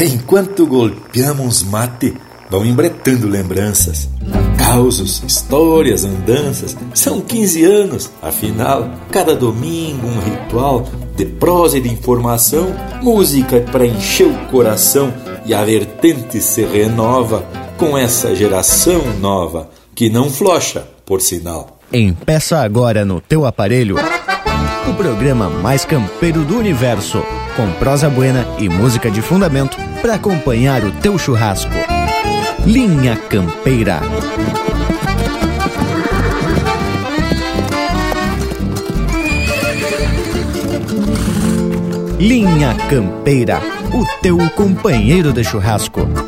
Enquanto golpeamos mate, vão embretando lembranças. Causos, histórias, andanças. São 15 anos, afinal, cada domingo um ritual de prosa e de informação, música para encher o coração e a vertente se renova com essa geração nova que não flocha, por sinal. Empeça agora no teu aparelho o programa mais campeiro do universo, com prosa buena e música de fundamento para acompanhar o teu churrasco. Linha Campeira. Linha Campeira, o teu companheiro de churrasco.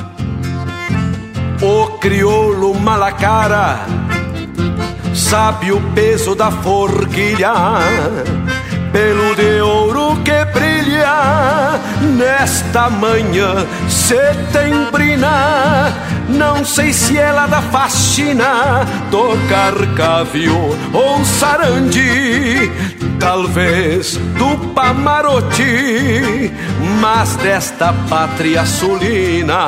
o crioulo malacara sabe o peso da forquilha, pelo de ouro que brilha nesta manhã setembrina. Não sei se ela da faxina, tocar cavio ou sarandi, talvez do Pamarote, mas desta pátria sulina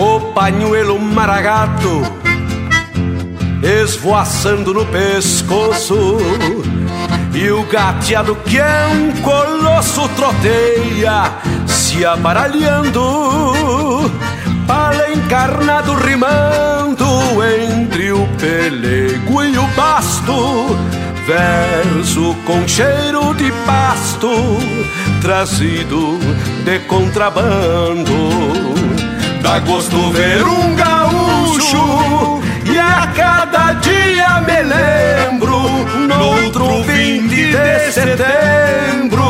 o pañuelo maragato esvoaçando no pescoço. E o gateado que é um colosso troteia se aparalhando pala encarnado rimando entre o pelego e o pasto verso com cheiro de pasto trazido de contrabando Dá gosto ver um gaúcho. E a cada dia me lembro no outro 20 de setembro,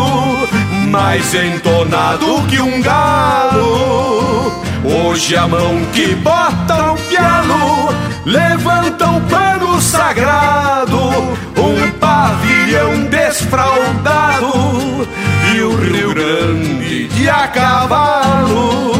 mais entonado que um galo. Hoje a mão que bota o piano levanta o pano sagrado, um pavilhão desfraudado e o Rio Grande de a cavalo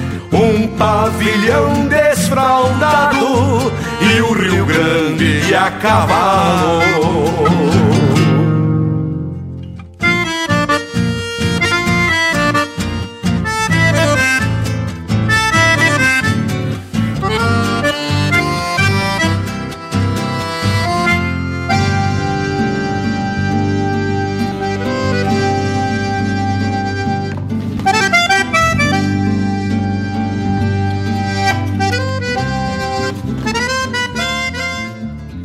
Um pavilhão desfraldado e o Rio Grande de a cavalo.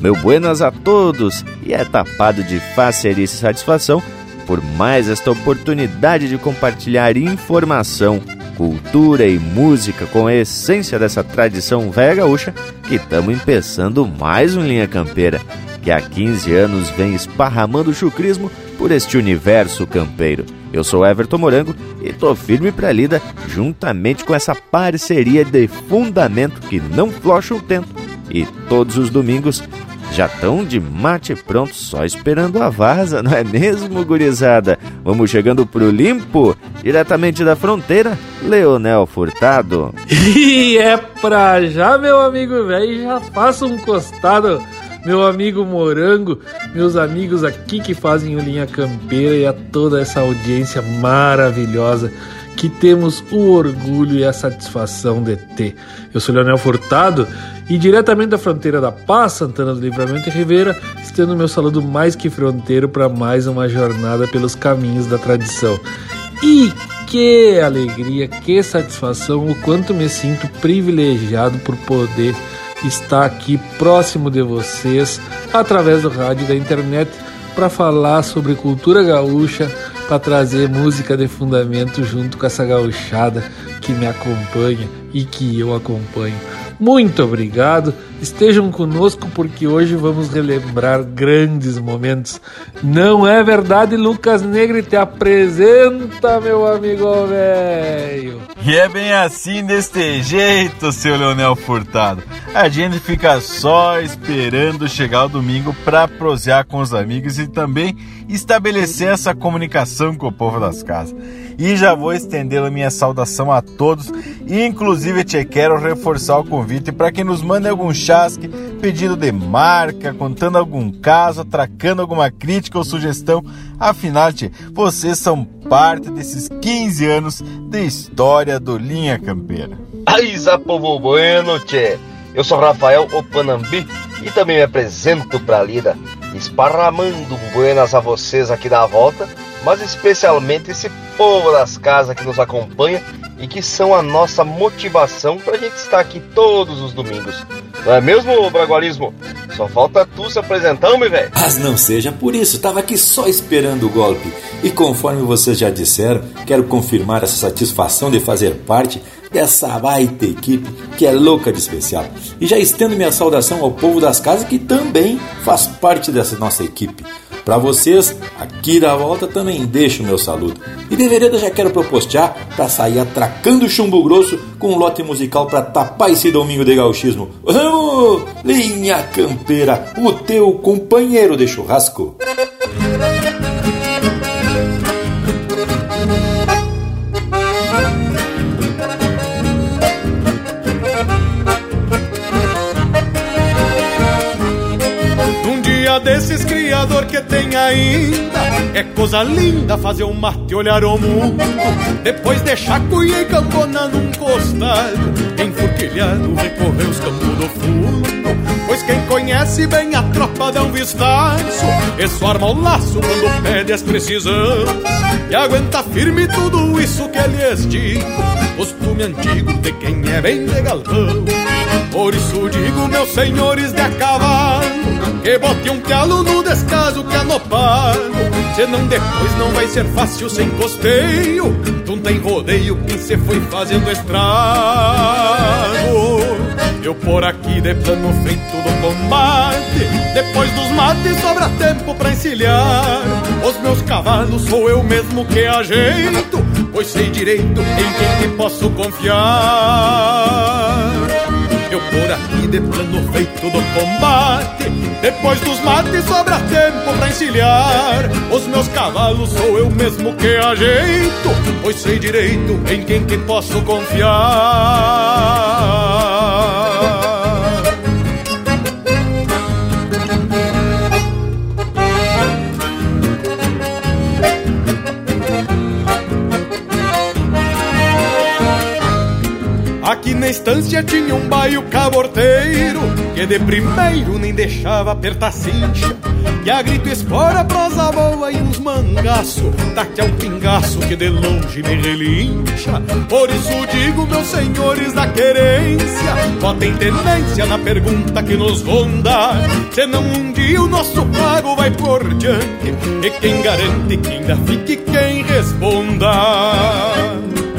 Meu buenas a todos e é tapado de facerice e satisfação por mais esta oportunidade de compartilhar informação, cultura e música com a essência dessa tradição velha gaúcha que estamos empeçando mais um Linha Campeira, que há 15 anos vem esparramando o chucrismo por este universo campeiro. Eu sou Everton Morango e tô firme pra lida juntamente com essa parceria de fundamento que não flocha o tempo e todos os domingos já estão de mate pronto, só esperando a vaza, não é mesmo, gurizada? Vamos chegando pro limpo, diretamente da fronteira, Leonel Furtado. E é pra já, meu amigo velho, já faça um costado, meu amigo Morango, meus amigos aqui que fazem o Linha Campeira e a toda essa audiência maravilhosa que temos o orgulho e a satisfação de ter. Eu sou Leonel Furtado e diretamente da fronteira da Paz, Santana do Livramento e Ribeira, estendo meu saludo mais que fronteiro para mais uma jornada pelos caminhos da tradição. E que alegria, que satisfação, o quanto me sinto privilegiado por poder estar aqui próximo de vocês através do rádio e da internet para falar sobre cultura gaúcha, para trazer música de fundamento junto com essa gauchada que me acompanha e que eu acompanho. Muito obrigado, estejam conosco porque hoje vamos relembrar grandes momentos. Não é verdade, Lucas Negre? Te apresenta, meu amigo velho. E é bem assim, deste jeito, seu Leonel Furtado. A gente fica só esperando chegar o domingo para prosear com os amigos e também estabelecer essa comunicação com o povo das casas. E já vou estender a minha saudação a todos, inclusive te quero reforçar o convite para que nos mande algum chasque, pedido de marca, contando algum caso, atracando alguma crítica ou sugestão. Afinal, te, vocês são parte desses 15 anos de história do Linha Campeira. Aiza povo bueno, tchê! Eu sou Rafael Opanambi e também me apresento para a lida, esparramando buenas a vocês aqui da volta, mas especialmente esse povo das casas que nos acompanha e que são a nossa motivação para a gente estar aqui todos os domingos. Não é mesmo, Bragualismo? Só falta tu se apresentar, meu velho. Mas não seja por isso, tava aqui só esperando o golpe. E conforme vocês já disseram, quero confirmar essa satisfação de fazer parte dessa baita equipe que é louca de especial. E já estendo minha saudação ao povo das casas que também faz parte dessa nossa equipe. Para vocês, aqui da volta também deixo meu saludo. E de vereda já quero propostear para sair atracando chumbo grosso com um lote musical para tapar esse domingo de gauchismo. Vamos! Linha Campeira, o teu companheiro de churrasco. desses criador que tem ainda. É coisa linda fazer um mate olhar o mundo. Depois deixar cuia e campona num costado Enfurquilhado recorrer os campos do fundo. Pois quem conhece bem a tropa dá um vistaço Isso arma o laço quando pede as precisão. E aguenta firme tudo isso que lhes digo. Costume antigo de quem é bem de galpão Por isso digo, meus senhores de a cavalo que bote um calo no descaso que no pago Senão depois não vai ser fácil sem costeio Tu tem rodeio que se foi fazendo estrago. Eu por aqui de plano feito do combate Depois dos mates sobra tempo pra encilhar. Os meus cavalos sou eu mesmo que ajeito Pois sei direito em quem que posso confiar Eu por aqui de plano feito do combate. Depois dos mates sobra tempo pra encilhar. Os meus cavalos sou eu mesmo que ajeito Pois sei direito em quem que posso confiar Aqui na estância tinha um baio caborteiro Que de primeiro nem deixava apertar cincha. E a grito espora, prosa boa e uns mangaço Daqui um pingaço que de longe me relincha. Por isso digo, meus senhores da querência Botem tenência na pergunta que nos ronda. Senão um dia o nosso pago vai por diante E quem garante que ainda fique quem responda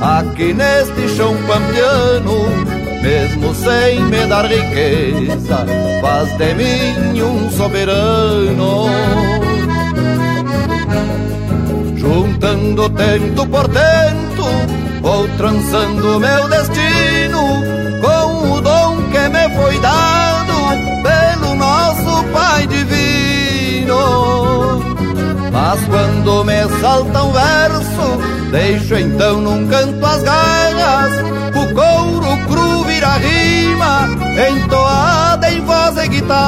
Aqui neste chão pampiano, mesmo sem me dar riqueza, faz de mim um soberano. Juntando tento por tento, vou trançando meu destino com o dom que me foi dado pelo nosso Pai Divino. Mas quando me salta um verso, deixo então num canto as garras. O couro cru vira rima, entoada em voz e guitarra.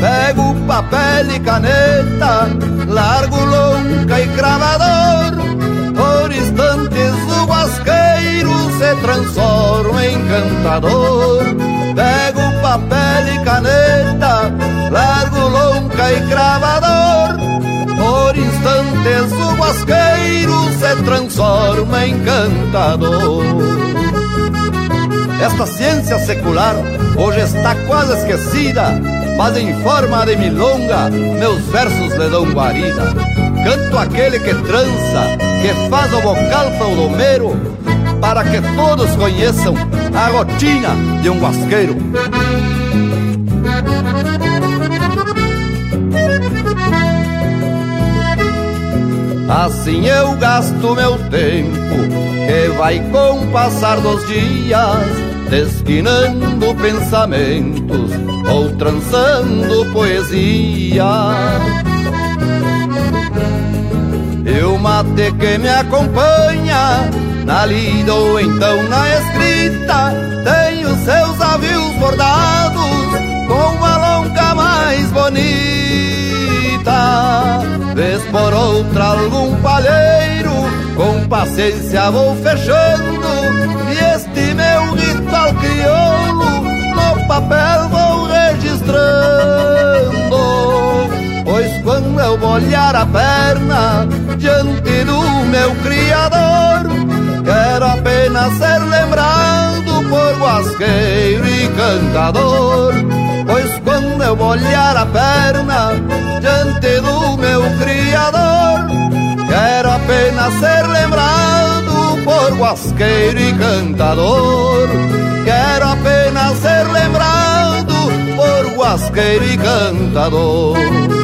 Pego papel e caneta, largo lonca e cravador. Por instantes o guasqueiro se transforma em cantador. Pego papel e caneta, largo lonca e cravador. Por instantes o guasqueiro se transforma em cantador. Esta ciência secular hoje está quase esquecida, mas em forma de milonga meus versos lhe dão guarida. Canto aquele que trança, que faz o vocal domero, para que todos conheçam a rotina de um guasqueiro. Assim eu gasto meu tempo, que vai com o passar dos dias, desquinando pensamentos ou trançando poesia. E o mate que me acompanha, na lida ou então na escrita, tem os seus avios bordados com uma longa mais bonita. Vez por outra algum palheiro, com paciência vou fechando, e este meu ritual crioulo, no papel vou registrando. Pois quando eu molhar a perna diante do meu criador, quero apenas ser lembrado por guasqueiro e cantador. Pois quando eu molhar a perna diante do meu criador, quero apenas ser lembrado por guasqueiro e cantador. Quero apenas pena ser lembrado por guasqueiro e cantador.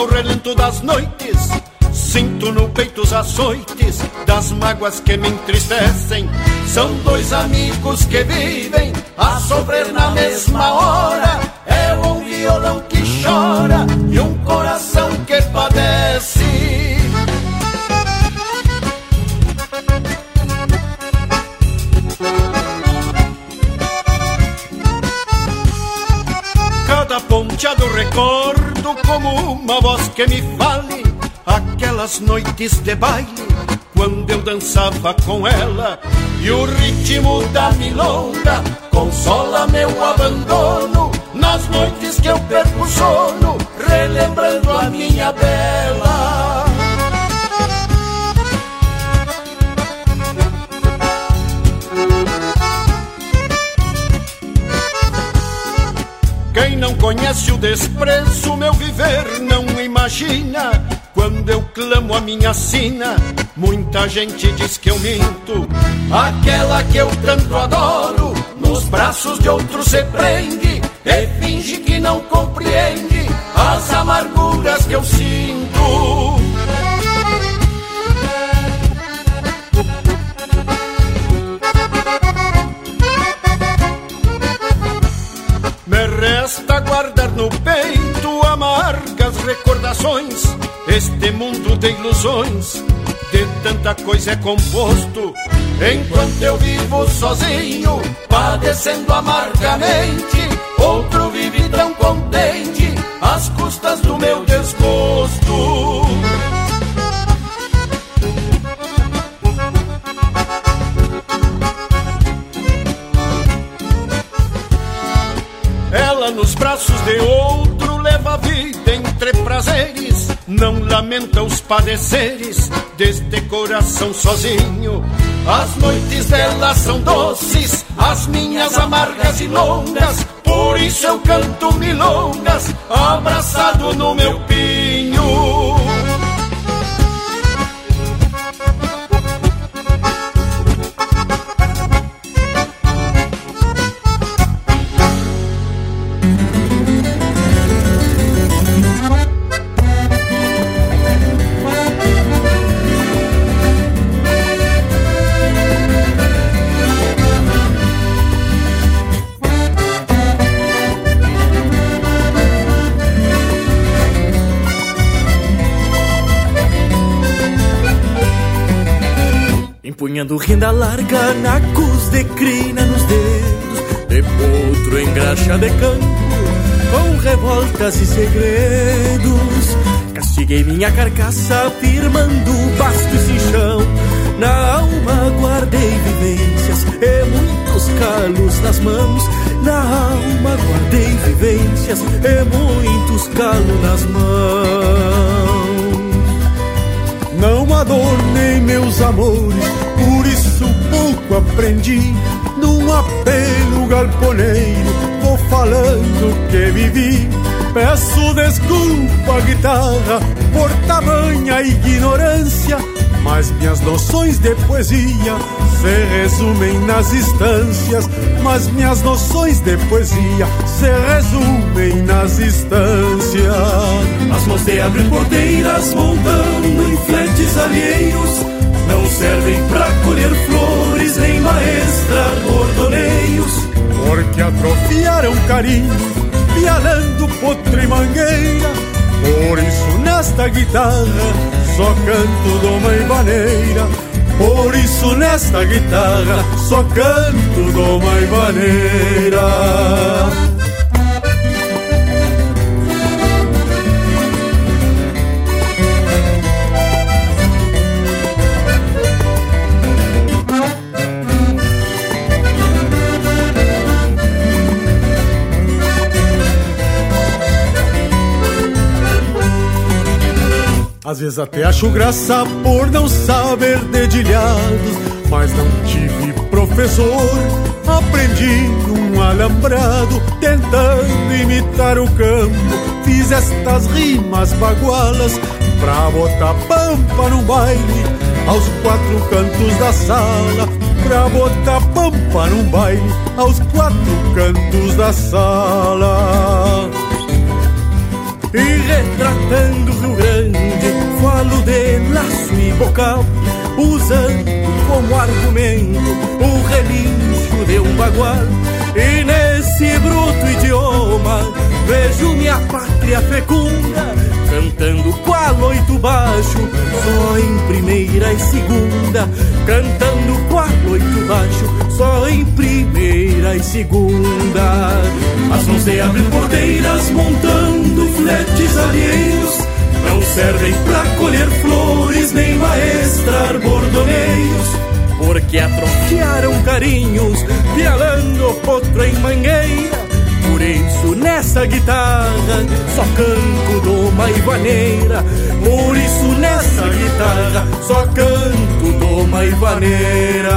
Quando ao relento das noites Sinto no peito os açoites das mágoas que me entristecem. São dois amigos que vivem a sofrer na mesma hora. É um violão que chora e um coração que padece. Cada ponteado recordo como uma voz que me fale aquelas noites de baile, quando eu dançava com ela, e o ritmo da milonga consola meu abandono, nas noites que eu perco o sono, relembrando a minha bela. Quem não conhece o desprezo, meu viver não imagina. Quando eu clamo a minha sina, muita gente diz que eu minto. Aquela que eu tanto adoro, nos braços de outro se prende e finge que não compreende as amarguras que eu sinto. Resta guardar no peito amargas recordações. Este mundo de ilusões, de tanta coisa é composto. Enquanto eu vivo sozinho, padecendo amargamente, outro vive tão contente, às custas do meu desgosto. De outro leva a vida entre prazeres, não lamenta os padeceres deste coração sozinho. As noites dela são doces, as minhas amargas e longas, por isso eu canto milongas, abraçado no meu pinho. Renda larga, nacos de crina nos dedos, de potro em graxa de campo, com revoltas e segredos. Castiguei minha carcaça, firmando bastos e chão. Na alma guardei vivências e muitos calos nas mãos. Na alma guardei vivências e muitos calos nas mãos. Não adornei meus amores, por isso pouco aprendi. Num apelo galponeiro, vou falando que vivi. Peço desculpa, guitarra, por tamanha ignorância. Mas minhas noções de poesia se resumem nas instâncias. Mas minhas noções de poesia se resumem nas instâncias. As mãos de abrir porteiras montando em fletes alheios servem pra colher flores nem maestrar bordoneios Porque atrofiaram carinho, pialando potro e mangueira. Por isso nesta guitarra só canto doma e maneira. Por isso nesta guitarra só canto doma e maneira. Às vezes até acho graça por não saber dedilhados, mas não tive professor. Aprendi um alambrado, tentando imitar o campo. Fiz estas rimas bagualas pra botar pampa no baile, aos quatro cantos da sala. Pra botar pampa num baile, aos quatro cantos da sala. E retratando o Rio Grande, falo de laço e bocal, usando como argumento o relincho de um bagual. E nesse bruto idioma, vejo minha pátria fecunda, cantando qual oito baixo, só em primeira e segunda, cantando qual oito baixo, só em primeira e segunda. As mãos de abrir porteiras montando fletes alheios não servem pra colher flores nem maestrar bordoneios, porque atrofiaram carinhos, pialando potro em mangueira. Por isso nessa guitarra só canto doma e vaneira. Por isso nessa guitarra só canto doma e vaneira.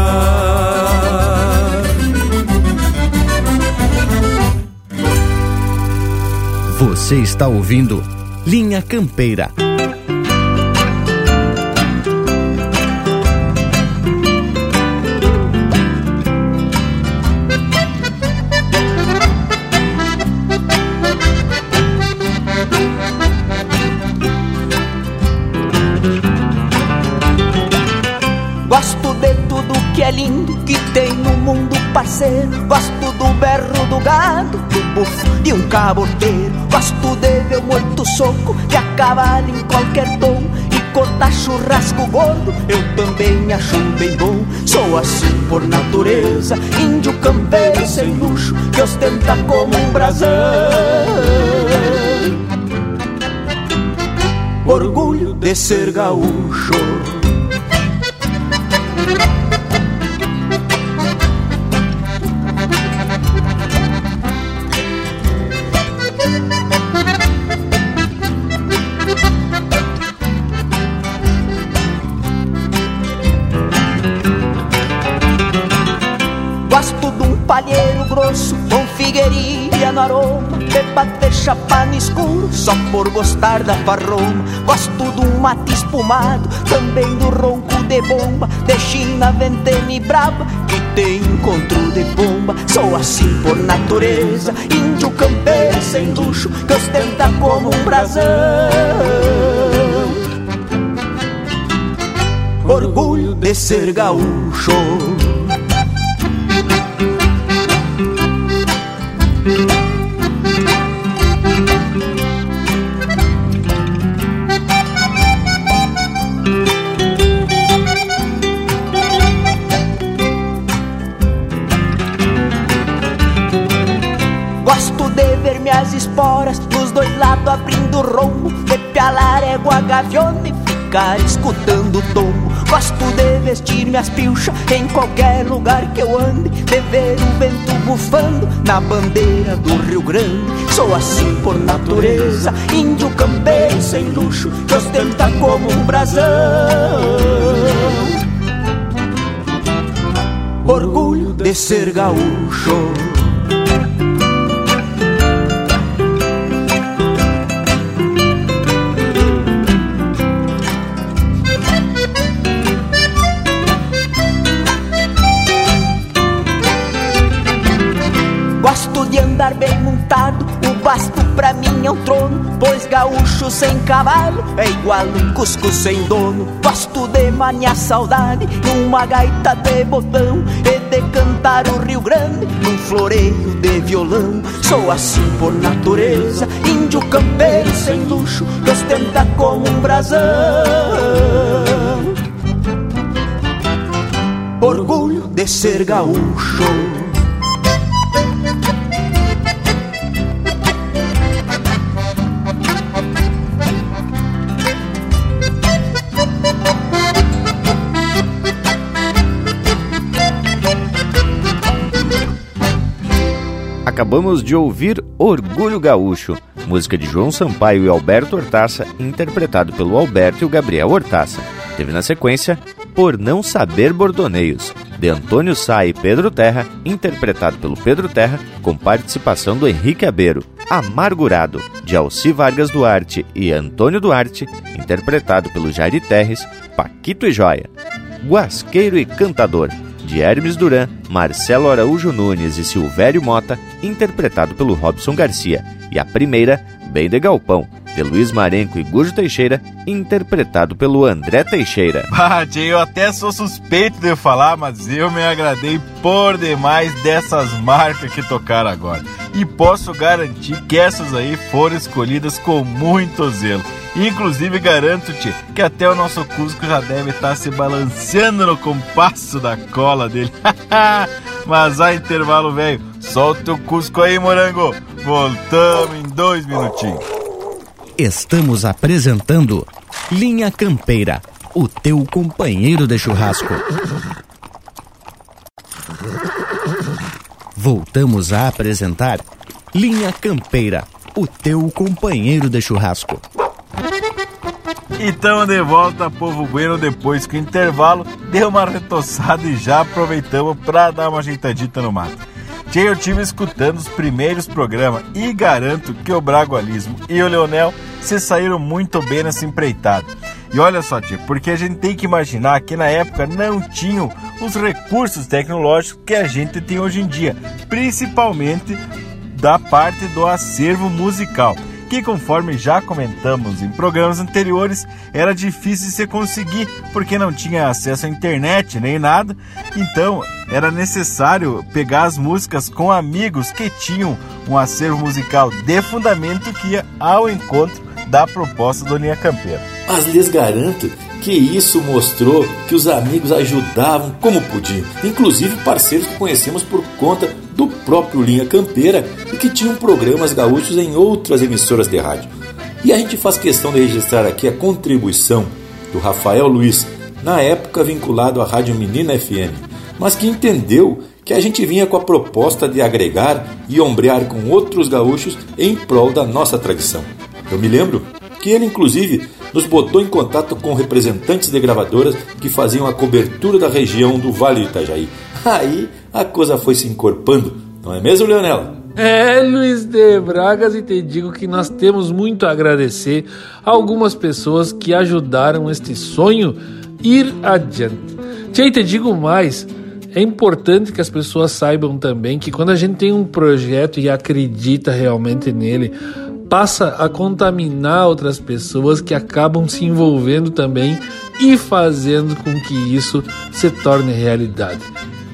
Você está ouvindo Linha Campeira. Gosto de tudo que é lindo que tem no mundo parceiro. Gosto do berro do gado, do bufo e um caboteiro. Gosto de soco de a cavalo em qualquer tom. E cortar churrasco gordo, eu também acho bem bom. Sou assim por natureza, índio campeiro sem luxo, que ostenta como um brasão. Orgulho de ser gaúcho. Por gostar da farroma Gosto de um mate espumado, também do ronco de bomba. De china, ventena e braba, que tem encontro de bomba. Sou assim por natureza, índio campeiro sem luxo Que ostenta como um brasão. Orgulho de ser gaúcho abrindo rombo, de pialar égua gaviona e ficar escutando o. Gosto de vestir minhas pilchas em qualquer lugar que eu ande, de o vento bufando na bandeira do Rio Grande. Sou assim por natureza, índio campeiro sem luxo, que ostenta como um brasão. Orgulho de ser gaúcho. Gaúcho sem cavalo é igual um cusco sem dono. Gosto de maniar saudade numa gaita de botão e de cantar o Rio Grande num floreio de violão. Sou assim por natureza, índio campeiro sem luxo, que ostenta como um brasão. Orgulho de ser gaúcho. Acabamos de ouvir Orgulho Gaúcho, música de João Sampaio e Alberto Hortaça, interpretado pelo Alberto e o Gabriel Hortaça. Teve na sequência Por Não Saber Bordoneios, de Antônio Sá e Pedro Terra, interpretado pelo Pedro Terra, com participação do Henrique Abeiro. Amargurado, de Alci Vargas Duarte e Antônio Duarte, interpretado pelo Jairi Terres, Paquito e Joia. Guasqueiro e Cantador, de Hermes Duran, Marcelo Araújo Nunes e Silvério Mota, interpretado pelo Robson Garcia. E a primeira, Bem de Galpão, de Luiz Marenco e Gujo Teixeira, interpretado pelo André Teixeira. Ah, eu até sou suspeito de falar, mas eu me agradei por demais dessas marcas que tocaram agora. E posso garantir que essas aí foram escolhidas com muito zelo. Inclusive garanto-te que até o nosso Cusco já deve estar se balanceando no compasso da cola dele. Mas há intervalo, velho. Solta o Cusco aí, morango. Voltamos em dois minutinhos. Estamos apresentando Linha Campeira, o teu companheiro de churrasco. Voltamos a apresentar Linha Campeira, o teu companheiro de churrasco. E tamo de volta, povo bueno, depois que o intervalo deu uma retoçada e já aproveitamos para dar uma ajeitadita no mato. Tchê, eu tive escutando os primeiros programas e garanto que o Bragualismo e o Leonel se saíram muito bem nessa empreitada. E olha só, Tchê, porque a gente tem que imaginar que na época não tinham os recursos tecnológicos que a gente tem hoje em dia, principalmente da parte do acervo musical que, conforme já comentamos em programas anteriores, era difícil de se conseguir porque não tinha acesso à internet nem nada, então era necessário pegar as músicas com amigos que tinham um acervo musical de fundamento que ia ao encontro da proposta do Linha Campeira. Mas lhes garanto que isso mostrou que os amigos ajudavam como podiam, inclusive parceiros que conhecemos por conta do próprio Linha Campeira e que tinham programas gaúchos em outras emissoras de rádio. E a gente faz questão de registrar aqui a contribuição do Rafael Luiz, na época vinculado à Rádio Menina FM, mas que entendeu que a gente vinha com a proposta de agregar e ombrear com outros gaúchos em prol da nossa tradição. Eu me lembro que ele, inclusive, nos botou em contato com representantes de gravadoras que faziam a cobertura da região do Vale do Itajaí. Aí a coisa foi se encorpando, não é mesmo, Leonel? É, Luiz de Bragas, e te digo que nós temos muito a agradecer a algumas pessoas que ajudaram este sonho ir adiante. Tchê, te digo mais, é importante que as pessoas saibam também que quando a gente tem um projeto e acredita realmente nele, passa a contaminar outras pessoas que acabam se envolvendo também e fazendo com que isso se torne realidade.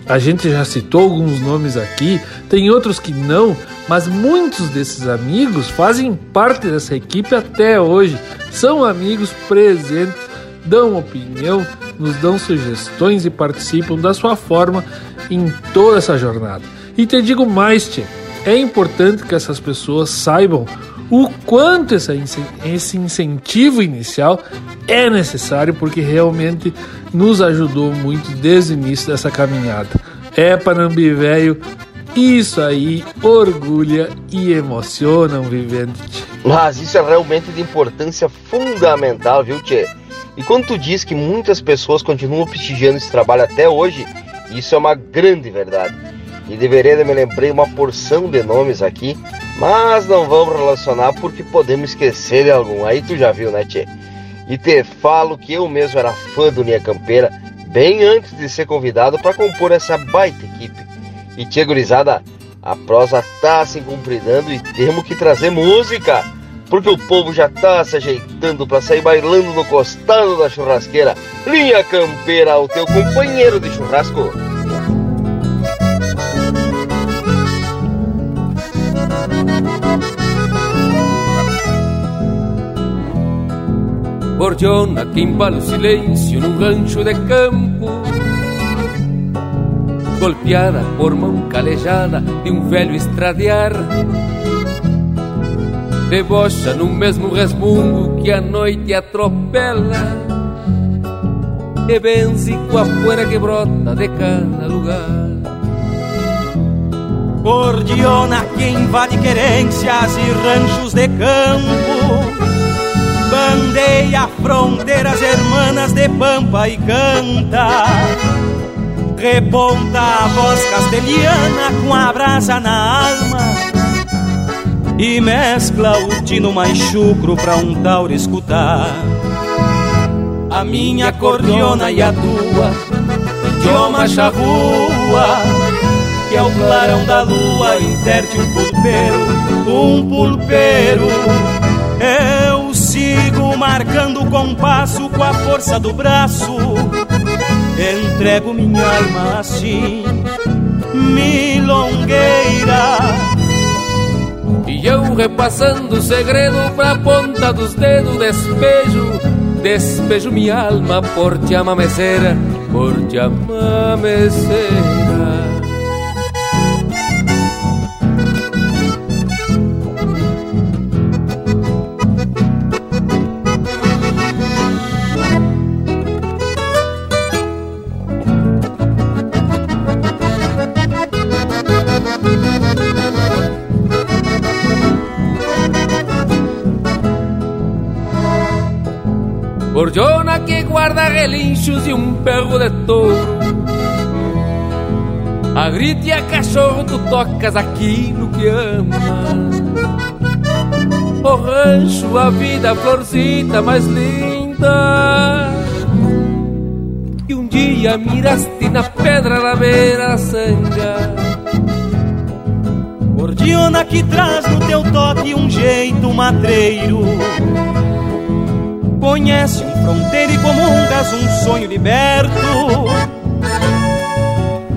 A gente já citou alguns nomes aqui, tem outros que não, mas muitos desses amigos fazem parte dessa equipe até hoje. São amigos presentes, dão opinião, nos dão sugestões e participam da sua forma em toda essa jornada. E te digo mais, Tchê, é importante que essas pessoas saibam o quanto essa, esse incentivo inicial é necessário, porque realmente nos ajudou muito desde o início dessa caminhada. É Panambi velho, isso aí orgulha e emociona um vivente. Mas isso é realmente de importância fundamental, viu, Tchê? E quando tu diz que muitas pessoas continuam prestigiando esse trabalho até hoje, isso é uma grande verdade. E deveria me lembrei uma porção de nomes aqui, mas não vamos relacionar porque podemos esquecer de algum. Aí tu já viu, né, Tchê? E te falo que eu mesmo era fã do Linha Campeira bem antes de ser convidado para compor essa baita equipe. E tia gurizada, a prosa tá se cumpridando e temos que trazer música, porque o povo já tá se ajeitando para sair bailando no costado da churrasqueira. Linha Campeira, o teu companheiro de churrasco. Gordiona que embala o silêncio num rancho de campo. Golpeada por mão calejada de um velho estradear Debocha no mesmo resmungo que a noite atropela. E benze com a poeira que brota de cada lugar. Gordiona que invade querências e ranchos de campo Bandeia fronteiras hermanas de pampa e canta. Reponta a voz castelhana com a brasa na alma. E mescla o tino mais chucro pra um tauro escutar. A minha cordiona e a tua, idioma charrua que é o clarão da lua interte um pulpeiro, um pulpeiro. Eu sigo marcando o compasso com a força do braço, entrego minha alma assim, milongueira. E eu repassando o segredo pra ponta dos dedos, despejo, despejo minha alma por te amameceira, por te amameceira. Relinchos e um perro de touro A grite e a cachorro tu tocas aquilo que ama. O rancho, a vida, a florcita mais linda. Que um dia miraste na pedra da beira sanga. Gordiona que traz no teu toque um jeito matreiro Conhece um fronteiro e comungas um sonho liberto.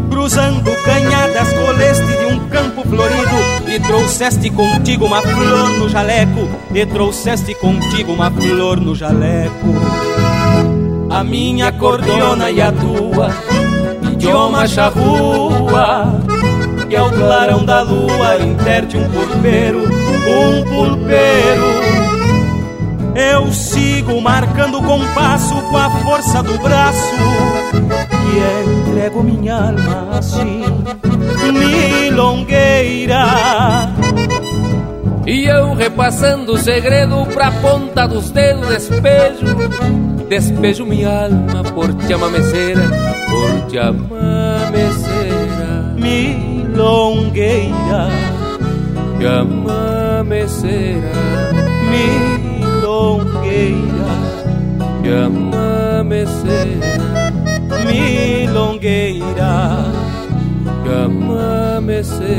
Cruzando canhadas coleste de um campo florido E trouxeste contigo uma flor no jaleco E trouxeste contigo uma flor no jaleco. A minha cordiona e a tua Idioma charrua Que é o clarão da lua Interte um pulpeiro, um pulpeiro eu sigo marcando o compasso com a força do braço E entrego minha alma assim, milongueira. E eu repassando o segredo pra ponta dos dedos despejo Despejo minha alma por te amameceira, por te amameceira Milongueira. Te amameceira Milongueira milongueira que amameceira, milongueira que amameceira.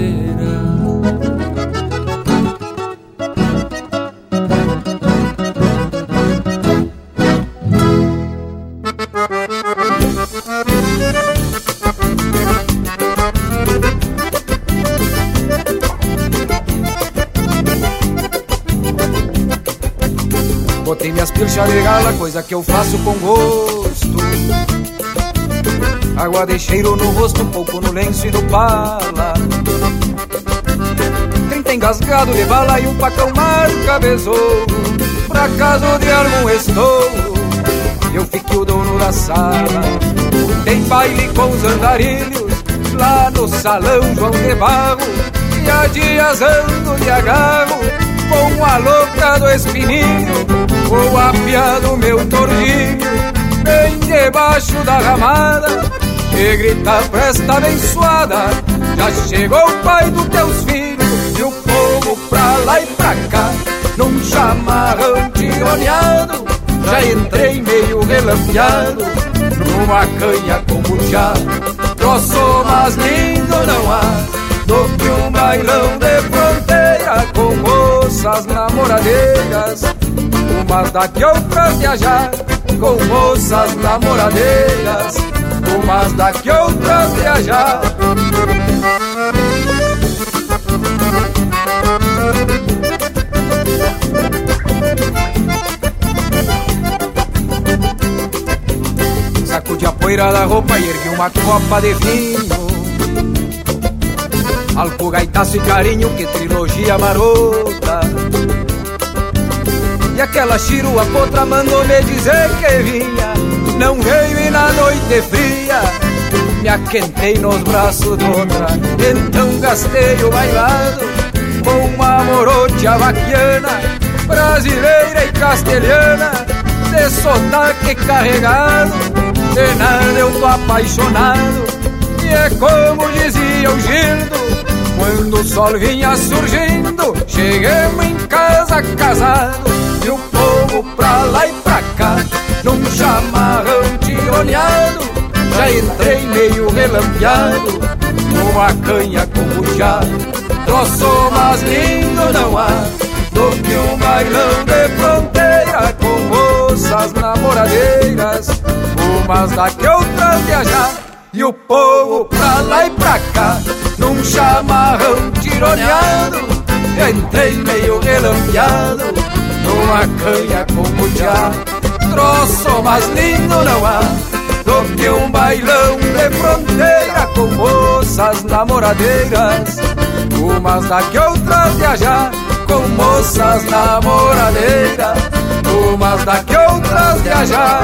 De gala, coisa que eu faço com gosto. Água de cheiro no rosto, um pouco no lenço e no pala. Trinta engasgado de bala e um pacão marca besouro. Pra caso de algum estouro Eu fique o dono da sala. Tem baile com os andarilhos Lá no salão João de Barro. E há dias ando de agarro Com a louca do espininho Vou apiado meu tordinho Bem debaixo da ramada E grita pra esta abençoada Já chegou o pai dos teus filhos E o povo pra lá e pra cá. Num chamarrão tironeado Já entrei meio relampeado Numa canha com buteado Troço mais lindo não há Do que um bailão de fronteira Com moças namoradeiras umas daqui outras viajar com moças namoradeiras, umas daqui outras viajar. Sacudi a poeira da roupa e ergui uma copa de vinho. Alco, gaitaço e carinho, que trilogia marota e aquela chirua potra mandou me dizer que vinha Não veio e na noite fria me aquentei nos braços de outra. Então gastei o bailado com uma morocha vaquiana, brasileira e castelhana, de sotaque carregado. De nada eu tô apaixonado, e é como dizia o Gildo. Quando o sol vinha surgindo, chegamos em casa casado E o povo pra lá e pra cá, num chamarrão tironeado Já entrei meio relampeado, numa canha com já Troço mais lindo não há, do que um bailão de fronteira Com moças namoradeiras, umas daqui outras viajar. E o povo pra lá e pra cá. Num chamarrão tironeado Entrei meio relampeado Numa canha com já Troço mais lindo não há Do que um bailão de fronteira Com moças namoradeiras. Umas daqui outras viajar Com moças namoradeiras. Umas daqui outras viajar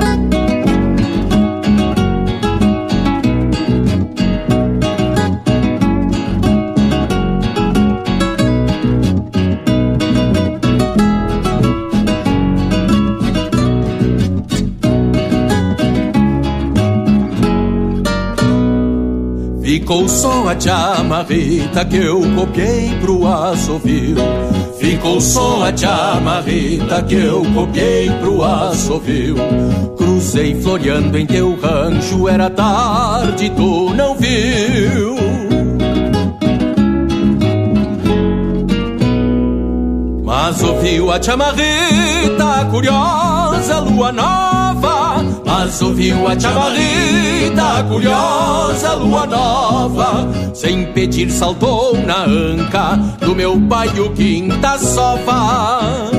Ficou só a chamarrita que eu copiei pro assovio. Ficou só a chamarrita que eu copiei pro assovio. Cruzei floreando em teu rancho, era tarde, tu não viu. Mas ouviu a chamarrita curiosa, lua nova. Mas ouviu a chamarrita curiosa, lua nova Sem pedir saltou na anca do meu pai o quinta sova.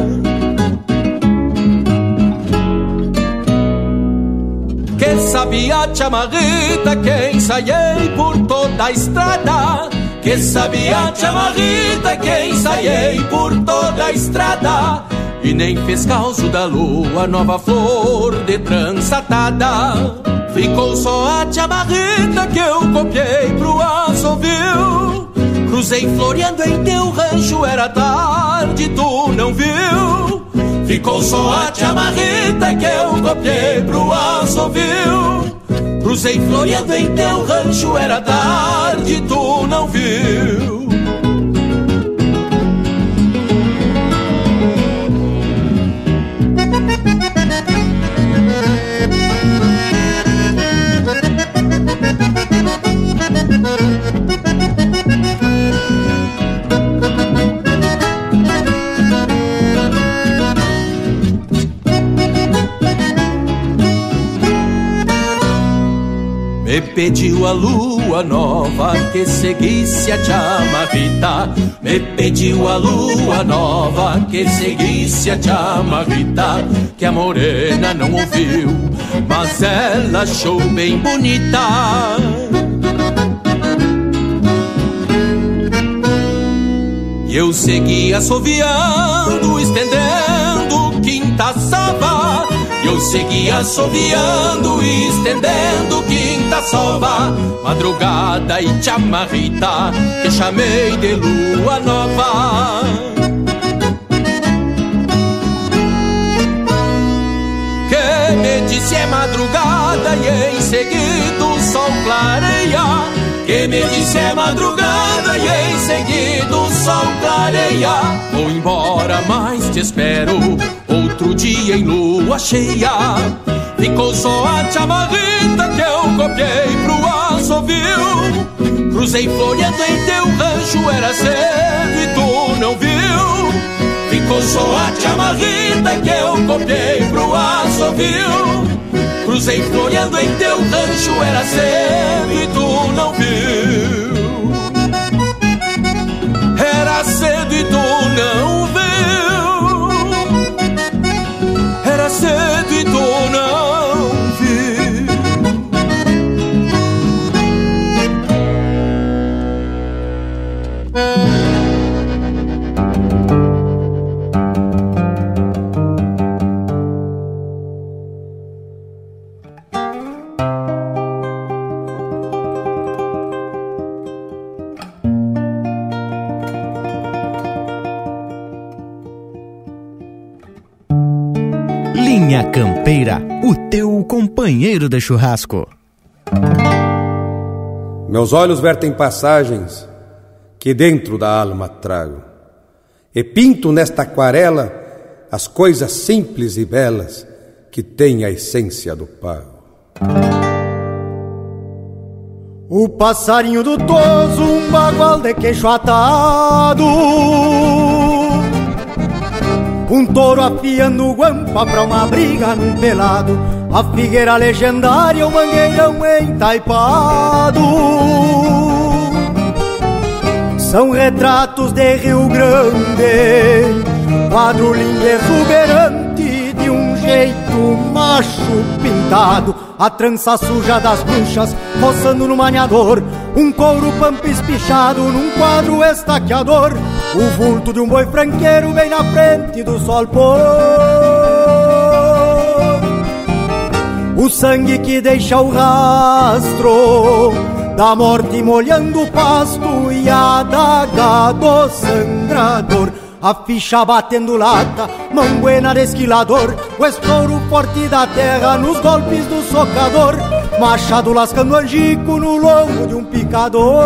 Que sabia chamarrita que ensaiei por toda a estrada? Que sabia chamarrita que ensaiei por toda a estrada? E nem fez causo da lua nova flor de trançatada Ficou só a chamarrita que eu copiei pro assovio Cruzei floreando em teu rancho, era tarde, tu não viu. Ficou só a chamarrita que eu copiei pro assovio Cruzei floreando em teu rancho, era tarde, tu não viu. Me pediu a lua nova que seguisse a chamarrita Me pediu a lua nova que seguisse a chamarrita Que a morena não ouviu, mas ela achou bem bonita. E eu segui assoviando, estendendo seguia assoviando e estendendo quinta sova. Madrugada e chamarrita que chamei de lua nova. Que me disse é madrugada e em seguida o sol clareia. Que me disse é madrugada e em seguida o sol clareia. Vou embora, mas te espero outro dia em lua cheia Ficou só a chamarrita que eu copiei pro assovio Cruzei floreando em teu rancho, era cedo e tu não viu Ficou só a chamarrita que eu copiei pro assovio Cruzei floreando em teu rancho. Era cedo e tu não viu. Era cedo e tu não viu. Companheiro de churrasco. Meus olhos vertem passagens que dentro da alma trago, e pinto nesta aquarela as coisas simples e belas que têm a essência do pago. O passarinho do toso, um bagual de queixo atado Um touro afiando guampa pra uma briga num pelado A figueira legendária, o mangueirão entaipado. São retratos de Rio Grande Quadro lindo exuberante de um jeito macho pintado. A trança suja das bruxas roçando no maniador, um couro pampa espichado num quadro estaqueador, o vulto de um boi franqueiro bem na frente do sol pôr. O sangue que deixa o rastro da morte molhando o pasto e a daga do sangrador a ficha batendo lata, mão buena de esquilador, o estouro forte da terra nos golpes do socador, machado lascando angico no lombo de um picador.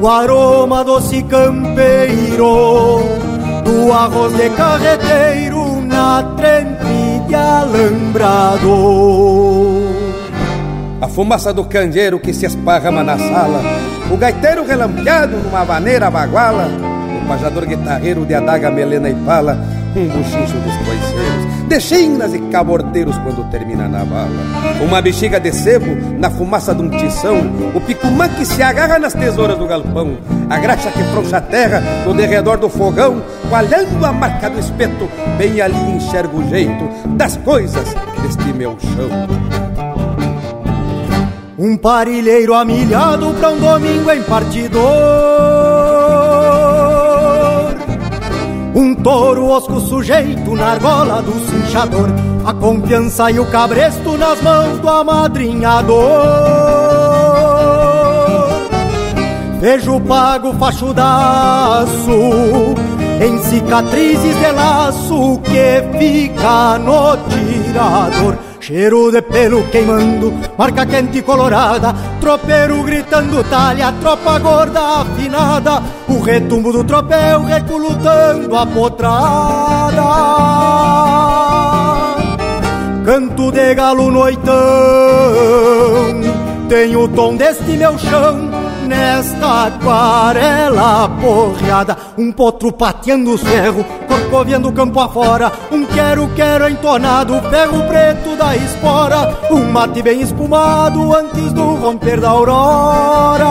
O aroma doce campeiro do arroz de carreteiro na trempe de alambrador. A fumaça do candeeiro que se esparrama na sala o gaiteiro relampeado numa vaneira baguala, o pajador guitarreiro de adaga, melena e pala, um buchincho dos coiceiros, de chinas e cabordeiros quando termina na bala. Uma bexiga de sebo na fumaça de um tição, o picumã que se agarra nas tesouras do galpão, a graxa que frouxa a terra no derredor do fogão, coalhando a marca do espeto, bem ali enxergo o jeito das coisas deste meu chão. Um parilheiro amilhado pra um domingo em partidor Um touro osco sujeito na argola do cinchador. A confiança e o cabresto nas mãos do amadrinhador. Vejo pago fachudaço Em cicatrizes de laço que fica no tirador Cheiro de pelo queimando, marca quente e colorada, tropeiro gritando talha, tropa gorda afinada, o retumbo do tropel reculutando a potrada. Canto de galo noitão, tem o tom deste meu chão, nesta aquarela porreada, um potro pateando o ferro, corcoviando campo afora, um quero-quero entonado, ferro preto da espora, um mate bem espumado antes do romper da aurora.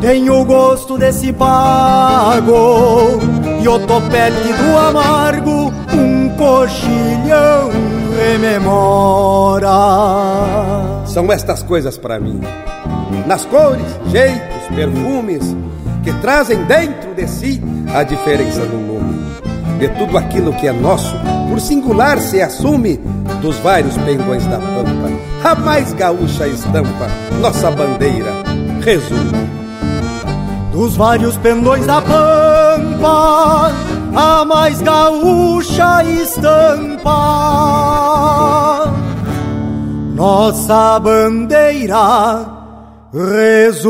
Tenho o gosto desse pago e o topete do amargo, um coxilhão rememora. São estas coisas para mim, nas cores, jeitos, perfumes, que trazem dentro de si a diferença do nome. De tudo aquilo que é nosso, por singular se assume, dos vários pendões da pampa, a mais gaúcha estampa, nossa bandeira resume. Dos vários pendões da pampa, a mais gaúcha estampa, nossa bandeira resume.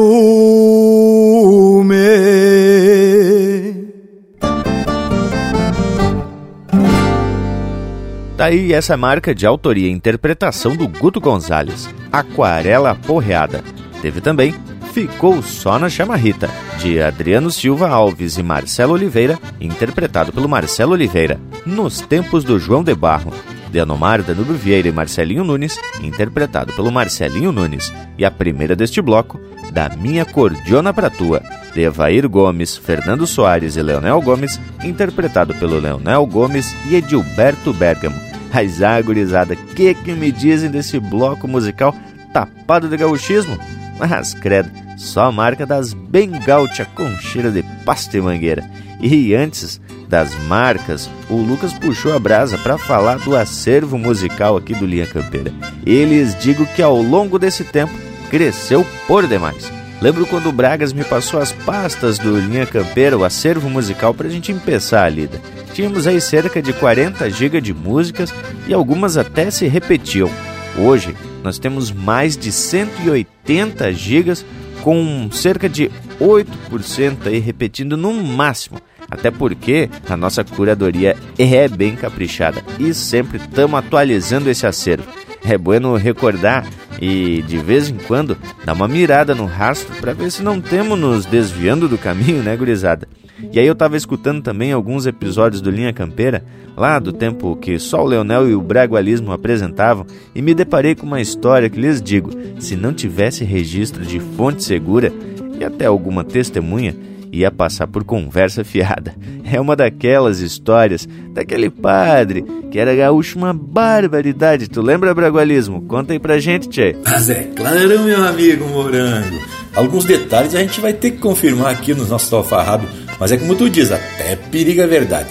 Daí essa marca de autoria e interpretação do Guto Gonzalez, Aquarela Porreada. Teve também Ficou Só na Chamarrita, de Adriano Silva Alves e Marcelo Oliveira, interpretado pelo Marcelo Oliveira, Nos Tempos do João de Barro, de Anomar Danilo Vieira e Marcelinho Nunes, interpretado pelo Marcelinho Nunes, e a primeira deste bloco, Da Minha Cordiona Pra Tua, de Evair Gomes, Fernando Soares e Leonel Gomes, interpretado pelo Leonel Gomes e Edilberto Bergamo. Mas agorizada, que que me dizem desse bloco musical tapado de gauchismo? Mas credo, só a marca das bem gaúcha com cheiro de pasto e mangueira. E antes das marcas, o Lucas puxou a brasa para falar do acervo musical aqui do Linha Campeira. Eles digo que ao longo desse tempo cresceu por demais. Lembro quando o Bragas me passou as pastas do Linha Campeira, o acervo musical, para a gente empeçar a lida. Tínhamos aí cerca de 40 GB de músicas e algumas até se repetiam. Hoje nós temos mais de 180 GB com cerca de 8% aí repetindo no máximo. Até porque a nossa curadoria é bem caprichada e sempre estamos atualizando esse acervo. É bueno recordar e de vez em quando dar uma mirada no rastro para ver se não temos nos desviando do caminho, né, gurizada? E aí eu tava escutando também alguns episódios do Linha Campeira, lá do tempo que só o Leonel e o Bragualismo apresentavam, e me deparei com uma história que lhes digo, se não tivesse registro de fonte segura e até alguma testemunha, ia passar por conversa fiada. É uma daquelas histórias daquele padre que era gaúcho uma barbaridade. Tu lembra, Bragualismo? Conta aí pra gente, Tchê. Mas é claro, meu amigo Morango. Alguns detalhes a gente vai ter que confirmar aqui nos nossos alfarrábios, mas é como tu diz, até periga a verdade.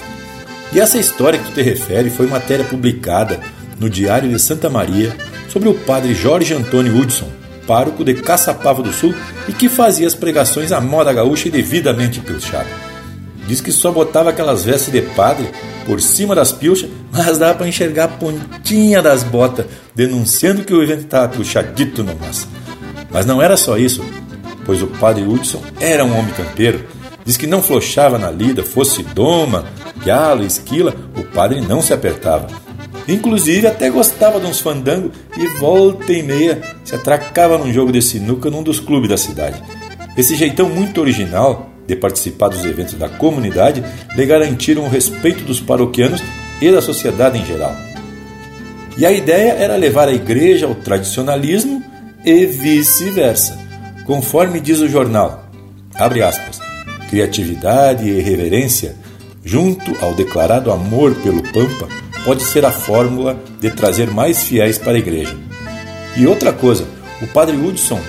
E essa história que tu te refere foi matéria publicada no Diário de Santa Maria sobre o padre Jorge Antônio Hudson, pároco de Caçapava do Sul e que fazia as pregações à moda gaúcha e devidamente pilchado. Diz que só botava aquelas vestes de padre por cima das pilchas, mas dava para enxergar a pontinha das botas, denunciando que o evento estava pilchadito no massa. Mas não era só isso, pois o padre Hudson era um homem campeiro. Diz que não flochava na lida, fosse doma, galo, esquila, o padre não se apertava Inclusive até gostava de uns fandangos e volta e meia se atracava num jogo de sinuca num dos clubes da cidade. Esse jeitão muito original de participar dos eventos da comunidade lhe garantiram o respeito dos paroquianos e da sociedade em geral. E a ideia era levar a igreja ao tradicionalismo e vice-versa, conforme diz o jornal. Abre aspas. Criatividade e reverência, junto ao declarado amor pelo Pampa, pode ser a fórmula de trazer mais fiéis para a igreja. E outra coisa, o padre Hudson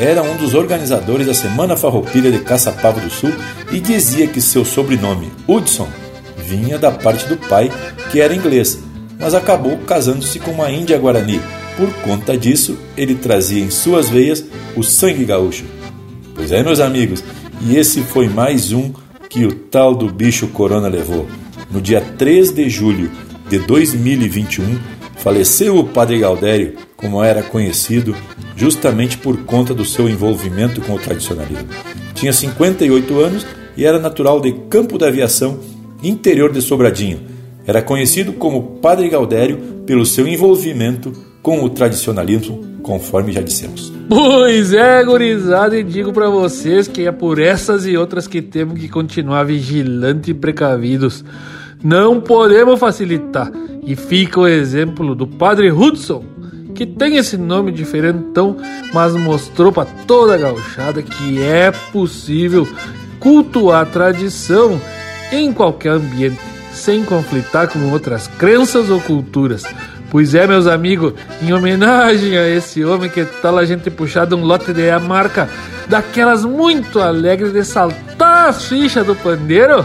era um dos organizadores da Semana Farroupilha de Caçapava do Sul e dizia que seu sobrenome, Hudson, vinha da parte do pai, que era inglês, mas acabou casando-se com uma índia guarani. Por conta disso, ele trazia em suas veias o sangue gaúcho. Pois é, meus amigos, e esse foi mais um que o tal do bicho corona levou. No dia 3 de julho de 2021, faleceu o Padre Galdério, como era conhecido, justamente por conta do seu envolvimento com o tradicionalismo. Tinha 58 anos e era natural de Campo da Aviação, interior de Sobradinho. Era conhecido como Padre Galdério pelo seu envolvimento com o tradicionalismo, conforme já dissemos. Pois é, gurizada, e digo para vocês que é por essas e outras que temos que continuar vigilantes e precavidos. Não podemos facilitar. E fica o exemplo do Padre Hudson, que tem esse nome diferentão, mas mostrou para toda a gauchada que é possível cultuar a tradição em qualquer ambiente, sem conflitar com outras crenças ou culturas. Pois é, meus amigos, em homenagem a esse homem, que tal a gente puxar de um lote de marca daquelas muito alegres de saltar as fichas do pandeiro?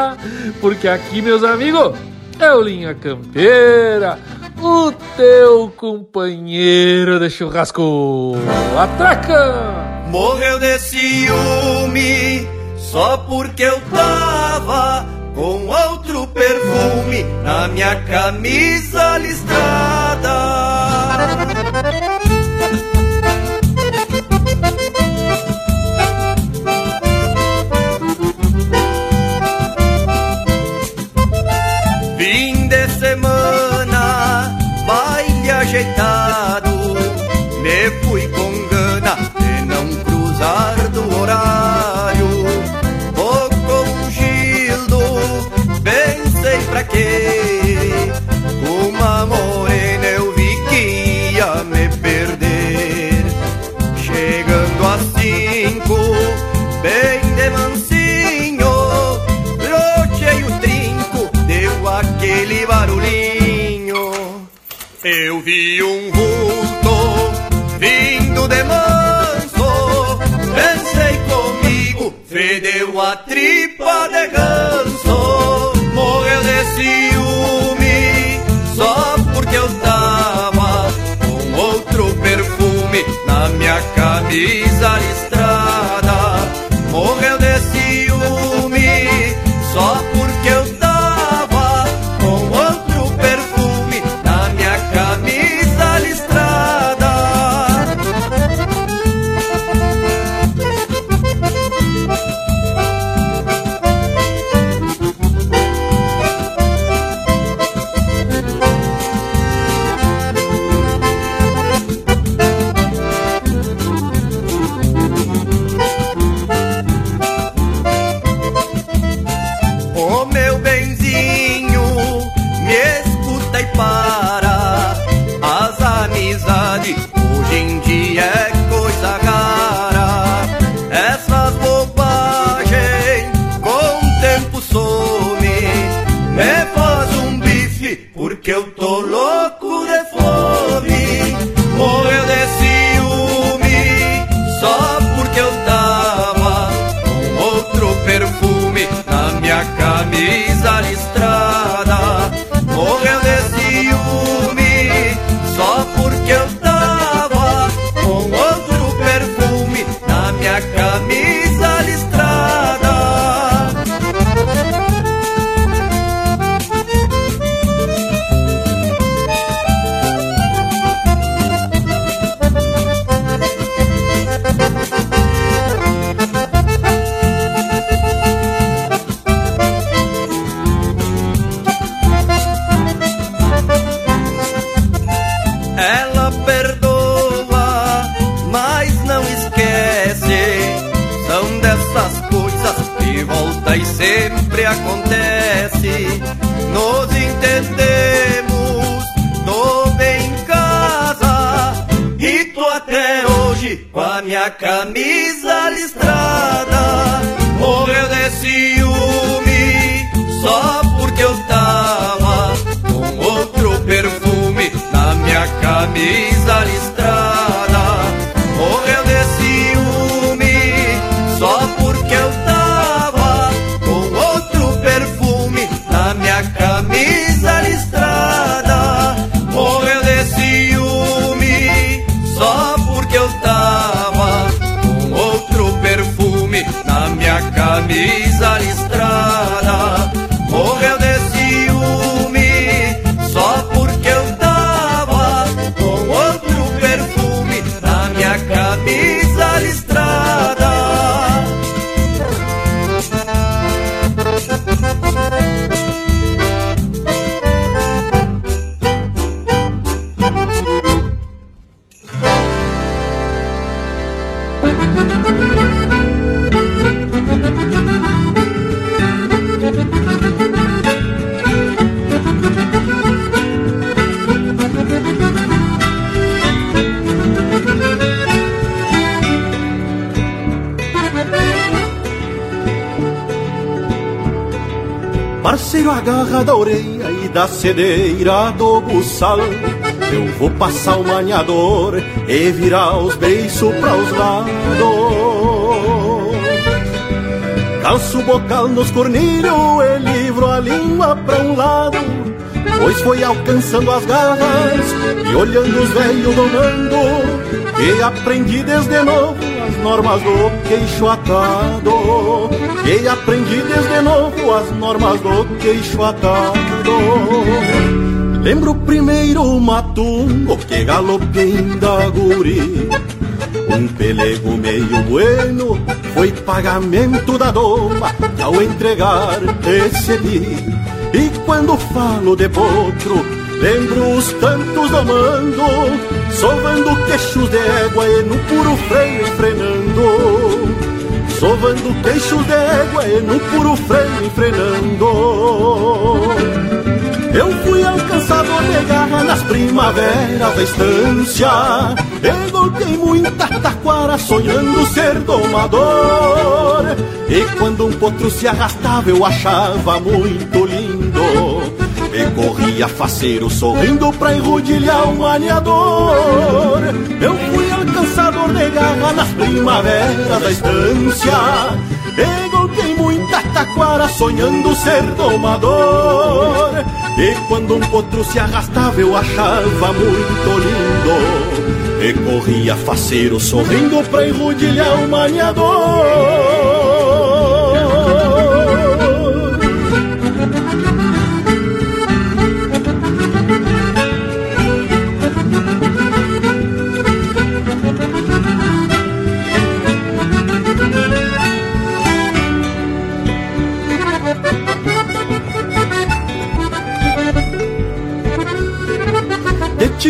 Porque aqui, meus amigos, é o Linha Campeira, o teu companheiro de churrasco. Atraca! Morreu de ciúme só porque eu tava com outro perfume na minha camisa listrada. Sara ganso morreu de ciúme Só porque eu tava com outro perfume Na minha camisa Parceiro agarra da orelha e da cedeira do buçal. Eu vou passar o maniador e virar os beiços pra os lados. Calço o bocal nos cornilhos e livro a língua pra um lado. Pois foi alcançando as garras e olhando os velhos domando. Que aprendi desde novo as normas do queixo atado E aprendi desde novo as normas do queixo atado. Lembro o primeiro matungo que galopei da guri Um pelego meio bueno foi pagamento da doma que ao entregar recebi. E quando falo de potro, lembro os tantos domando Sovando queixos de égua e no puro freio enfrenando Sovando queixos de égua e no puro freio enfrenando Eu fui alcançador de garra nas primaveras da estância. E golpei muita taquara sonhando ser domador. E quando um potro se arrastava eu achava muito lindo. E corria faceiro sorrindo pra enrodilhar o maniador Eu fui alcançador de garra primaveras da estância. E golpei muita taquara sonhando ser domador. E quando um potro se arrastava eu achava muito lindo. E corria faceiro sorrindo pra enrodilhar o maniador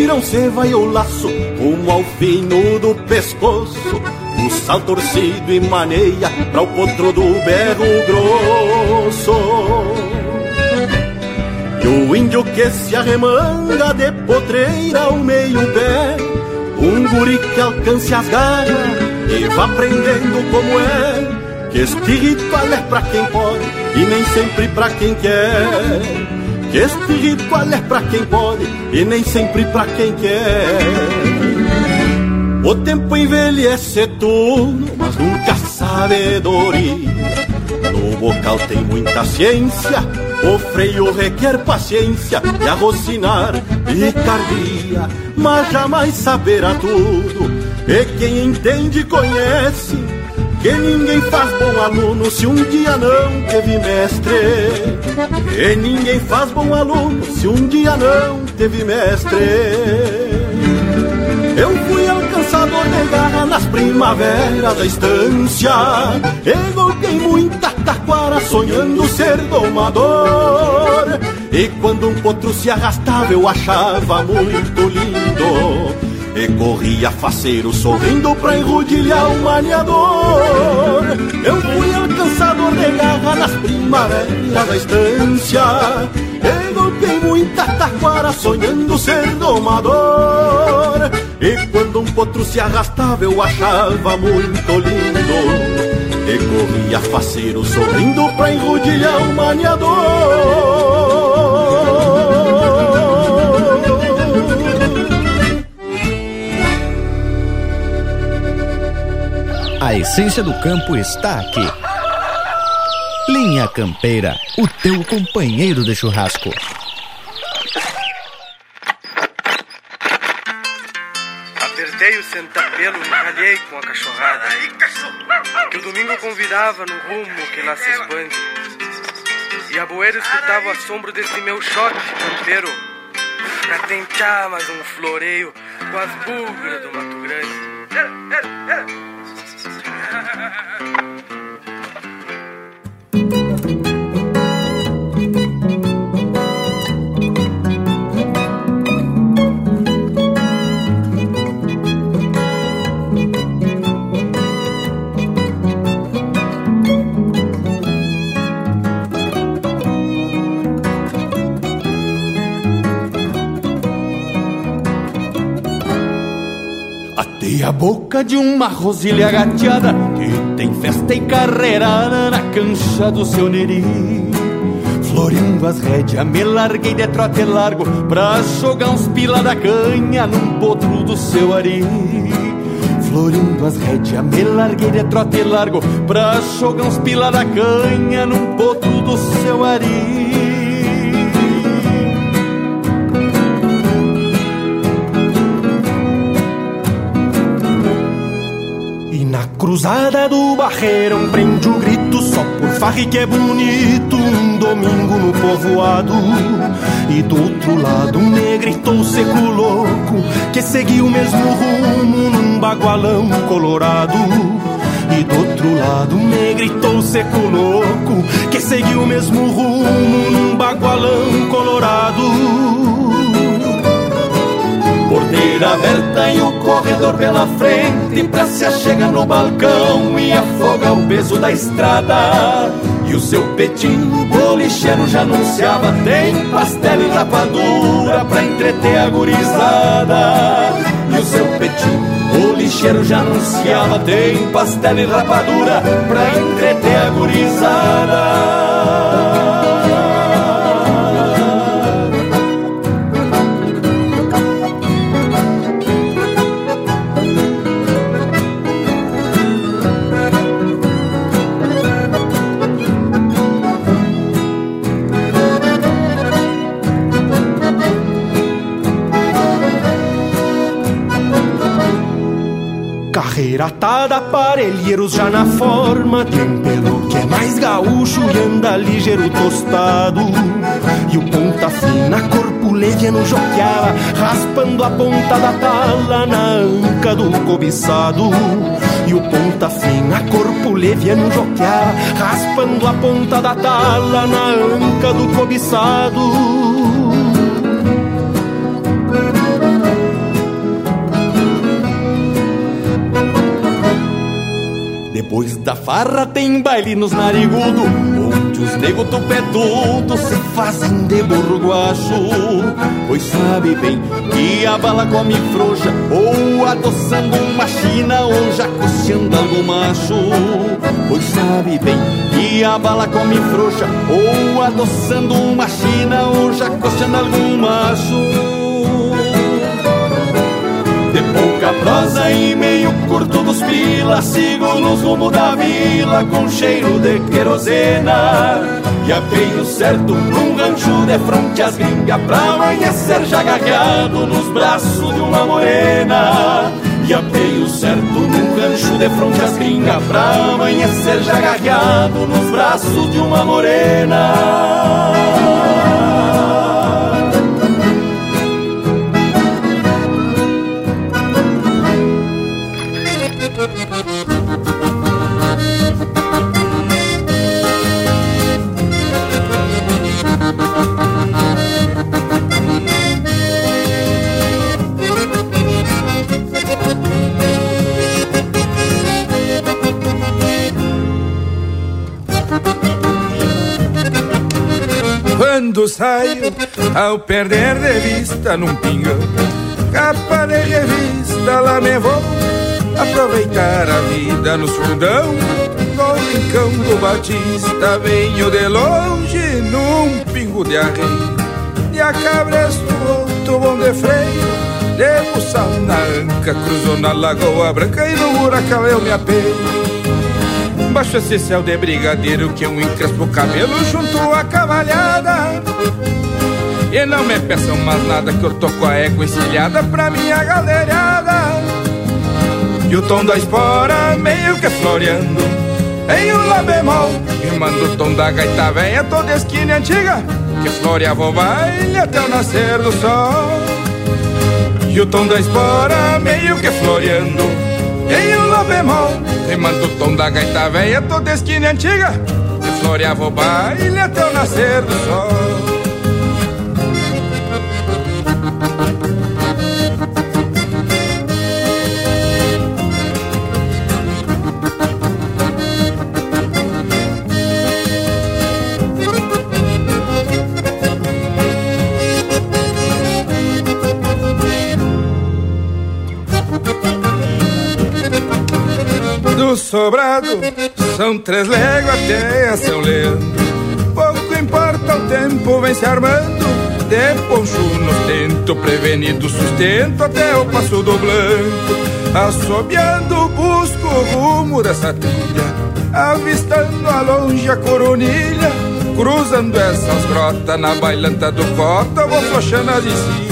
De tirão se vai o laço rumo ao fino do pescoço O sal torcido e maneia pra o potro do berro grosso. E o índio que se arremanga de potreira ao meio pé Um guri que alcance as garras e vá aprendendo como é Que este ritual é pra quem pode e nem sempre pra quem quer este ritual é pra quem pode e nem sempre pra quem quer. O tempo envelhece tudo, mas nunca sabedoria. No bocal tem muita ciência, o freio requer paciência e a rocinar picardia, mas jamais saberá tudo. E quem entende conhece que ninguém faz bom aluno se um dia não teve mestre. E ninguém faz bom aluno se um dia não teve mestre. Eu fui alcançador de garra nas primaveras da estância E golpei muita taquara sonhando ser domador E quando um potro se arrastava eu achava muito lindo corria faceiro sorrindo pra enrodilhar o maniador. Eu fui alcançador de garra nas primaveras da estância. E golpei muita taquara sonhando ser domador. E quando um potro se arrastava eu achava muito lindo. E corria faceiro sorrindo pra enrodilhar o maniador A essência do campo está aqui. Linha Campeira, o teu companheiro de churrasco. Apertei o sentapelo e calhei com a cachorrada. Que o domingo convidava no rumo que lá se expande. E a boeira escutava o assombro desse meu shot campeiro. Pra tentar mais um floreio com as bugras do Mato Grande. Atei a boca de uma rosilha gateada Que tem festa e carreirada na cancha do seu neri. Floreando as rédeas, me larguei de trote largo Pra jogar uns pila da canha num potro do seu ari. Floreando as rédeas, me larguei de trote largo Pra jogar uns pila da canha num potro do seu ari Cruzada do Barreirão prende o grito só por farre que é bonito Um domingo no povoado. E do outro lado um negrito seco louco Que seguiu o mesmo rumo num bagualão colorado. E do outro lado um negrito seco louco Que seguiu o mesmo rumo num bagualão colorado Porteira aberta e o corredor pela frente Pra se achegar no balcão e afogar o peso da estrada. E o seu petinho bolicheiro já anunciava Tem pastel e rapadura pra entreter a gurizada. E o seu petinho bolicheiro já anunciava Tem pastel e rapadura pra entreter a gurizada Carreiratada, aparelheiros já na forma de empelo que é mais gaúcho e anda ligeiro tostado. E o ponta fina, corpo leviano joqueava, raspando a ponta da tala na anca do cobiçado. E o ponta fina, corpo leviano joqueava, raspando a ponta da tala na anca do cobiçado. Depois da farra tem baile nos narigudo Onde os nego tupetudo se fazem de burguacho. Pois sabe bem que a bala come frouxa Ou adoçando uma china ou já coceando algum macho. Pois sabe bem que a bala come frouxa Ou adoçando uma china ou já coceando algum macho pouca prosa e meio curto dos pila Sigo nos rumos da vila com cheiro de querosena. E apeio certo num rancho de fronte às gringas Pra amanhecer já garreado nos braços de uma morena. E apeio certo num rancho de fronte às gringas Pra amanhecer já garreado nos braços de uma morena quando saio, ao perder de vista num pingão. Capa de revista, lá me vou aproveitar a vida no fundão. No rincão do Batista, venho de longe num pingo de arreio. E a cabresto outro bom de freio, de buçal na anca, cruzou na Lagoa Branca e no buracão eu me apeio. Baixo esse céu de brigadeiro que eu encrespo o cabelo junto à cavalhada E não me peçam mais nada que eu tô com a égua encilhada pra minha galerada. E o tom da espora meio que floreando Em um lá bemol. Rimando o tom da gaita velha toda esquina antiga Que floreava o baile até o nascer do sol. E o tom da espora meio que floreando Em um lá bemol. Rimando o tom da gaita velha toda esquina antiga Que floreava o baile até o nascer do sol sobrado. São três léguas até a São Leandro. Pouco importa o tempo vem se armando. De poncho no tento Prevenido sustento até o passo do blanco. Assobiando busco o rumo dessa trilha. Avistando a longe a coronilha. Cruzando essas grotas na bailanta do cota. Vou flochando as cima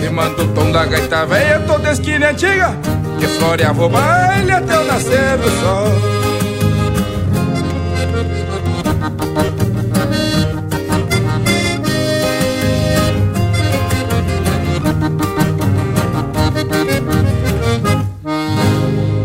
Rimando o tom da gaita velha toda esquina antiga Que floreava o baile até o nascer do sol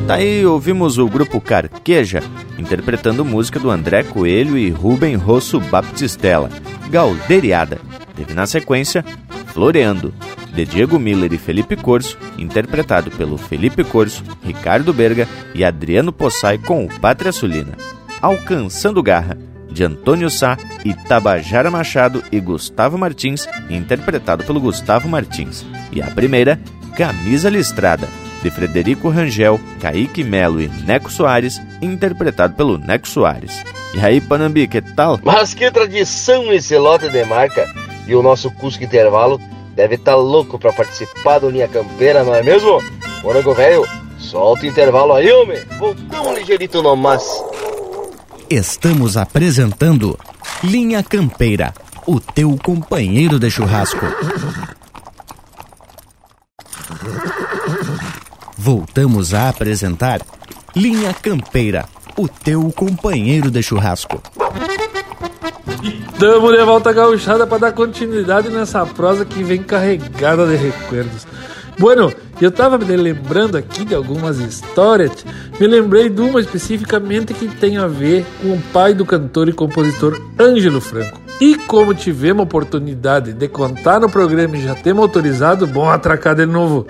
Daí ouvimos o grupo Carqueja interpretando música do André Coelho e Rubem Rosso Baptistella, Galderiada. Teve na sequência Floreando, de Diego Miller e Felipe Corso, interpretado pelo Felipe Corso, Ricardo Berga e Adriano Possai com o Pátria Sulina. Alcançando Garra, de Antônio Sá, Itabajara Machado e Gustavo Martins, interpretado pelo Gustavo Martins. E a primeira, Camisa Listrada, de Frederico Rangel, Kaique Melo e Neco Soares, interpretado pelo Neco Soares. E aí, Panambi, que tal? Mas que tradição esse lote de marca! E o nosso Cusco Intervalo deve estar tá louco para participar do Linha Campeira, não é mesmo? Morango velho, solta o intervalo aí, homem. Voltamos ligeirito no mas. Estamos apresentando Linha Campeira, o teu companheiro de churrasco. Voltamos a apresentar Linha Campeira, o teu companheiro de churrasco. Tamo de volta gauchada para dar continuidade nessa prosa que vem carregada de recuerdos. Bueno, eu tava me lembrando aqui de algumas histórias, me lembrei de uma especificamente que tem a ver com o pai do cantor e compositor Ângelo Franco. E como tivemos oportunidade de contar no programa e já temos autorizado, bom atracar de novo.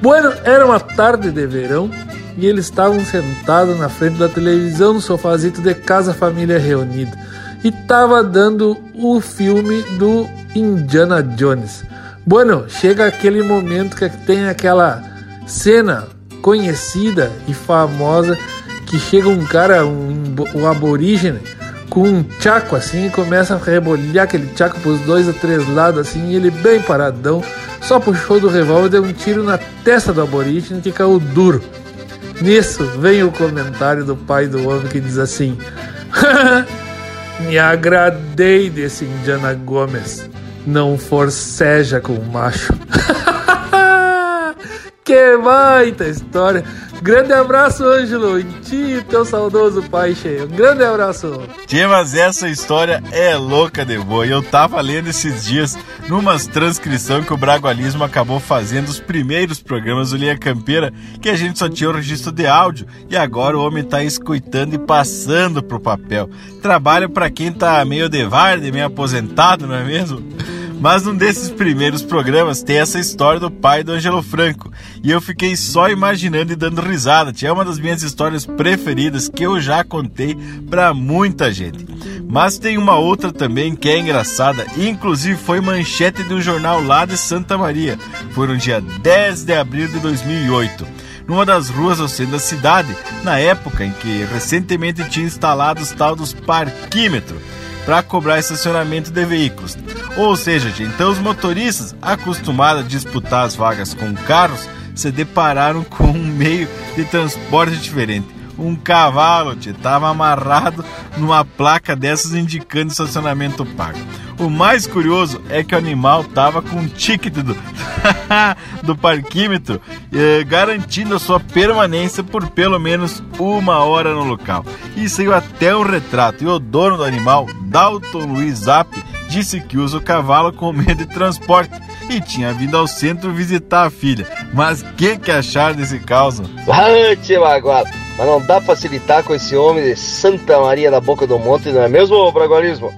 Bueno, era uma tarde de verão e eles estavam sentados na frente da televisão no sofazito de casa família reunida e tava dando o filme do Indiana Jones. Bueno, chega aquele momento que tem aquela cena conhecida e famosa que chega um cara, um, um aborígene, com um chaco assim e começa a rebolhar aquele chaco pros dois ou três lados assim, e ele bem paradão, só puxou do revólver e deu um tiro na testa do aborígene que caiu duro. Nisso vem o comentário do pai do homem que diz assim: Me agradei desse Indiana Gomes. Não forceja com o macho. que baita história. Grande abraço, Ângelo, e ti teu saudoso pai cheio. Grande abraço. Tia, mas essa história é louca de boa. Eu tava lendo esses dias numas transcrição que o Bragualismo acabou fazendo os primeiros programas do Linha Campeira, que a gente só tinha o registro de áudio, e agora o homem tá escutando e passando pro papel. Trabalho para quem tá meio de varde, meio aposentado, não é mesmo? Mas num desses primeiros programas tem essa história do pai do Angelo Franco. E eu fiquei só imaginando e dando risada. Tinha uma das minhas histórias preferidas que eu já contei para muita gente. Mas tem uma outra também que é engraçada, inclusive foi manchete de um jornal lá de Santa Maria. Foi no dia 10 de abril de 2008 numa das ruas ao centro da cidade, na época em que recentemente tinha instalado os tal dos parquímetros para cobrar estacionamento de veículos. Ou seja, gente, então os motoristas acostumados a disputar as vagas com carros se depararam com um meio de transporte diferente. Um cavalo estava amarrado numa placa dessas indicando estacionamento pago. O mais curioso é que o animal estava com um ticket do, do parquímetro eh, garantindo a sua permanência por pelo menos uma hora no local. E saiu até um retrato. E o dono do animal, Dalton Luiz Zapp, disse que usa o cavalo com medo de transporte e tinha vindo ao centro visitar a filha. Mas que que acharam desse caos? Ante, Maguala, mas não dá facilitar com esse homem de Santa Maria da Boca do Monte, não é mesmo, Bragualismo?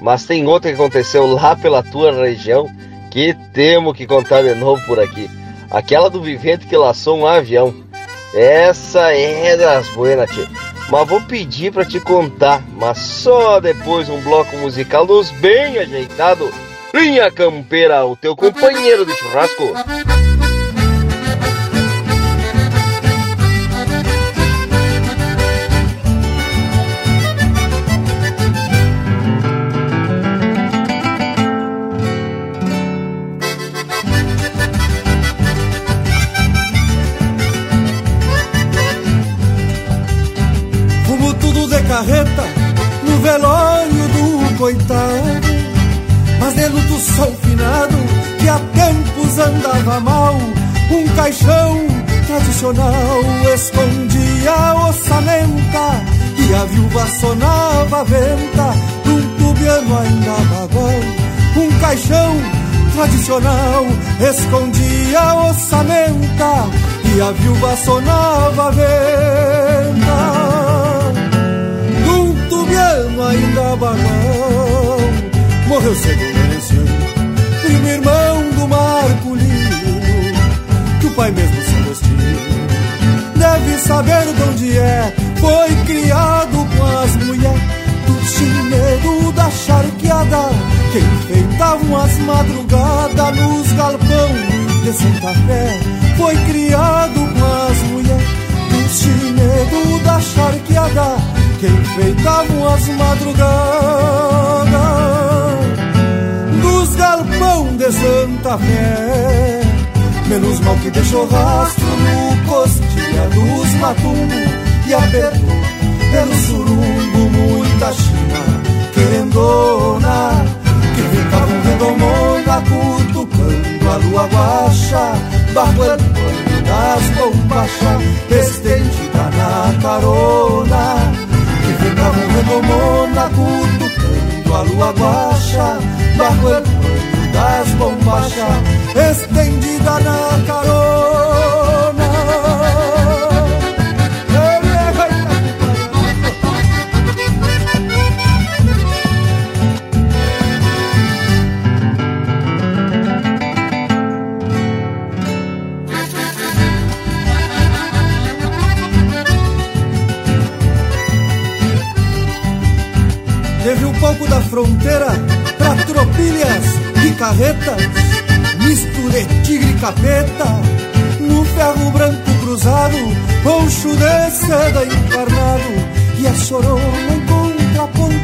Mas tem outra que aconteceu lá pela tua região que temos que contar de novo por aqui. Aquela do vivente que laçou um avião. Essa é das buenas, tia. Mas vou pedir para te contar, mas só depois um bloco musical dos bem ajeitado. Linha Campeira, o teu companheiro de churrasco. Carreta no velório do coitado. Mas de luto sou finado que há tempos andava mal. Um caixão tradicional escondia a ossamenta e a viúva sonava a venta num tubiano ainda bagual. Um caixão tradicional escondia a ossamenta e a viúva sonava a venta ainda bagual. Morreu cedo o primo irmão do Marculino, que o pai mesmo se vestiu. Deve saber de onde é, foi criado com as mulheres do chineiro da charqueada, que enfeitavam as madrugadas nos galpão de Santa Fé. Foi criado com as do chineiro da charqueada, que enfeitavam as madrugadas dos galpão de Santa Fé. Menos mal que deixou rastro no costilha dos matumbos e apertou pelo surumbo muita china querendona que ficavam redomona cutucando a lua bajo el pano das bombachas estendida na carona que ficavam redomona cutucando a lua guacha pano das bombachas estendida na carona. Pouco da fronteira pra tropilhas e carretas, misto de tigre e capeta, no ferro branco cruzado, poncho de seda encarnado, e a chorona em contraponto,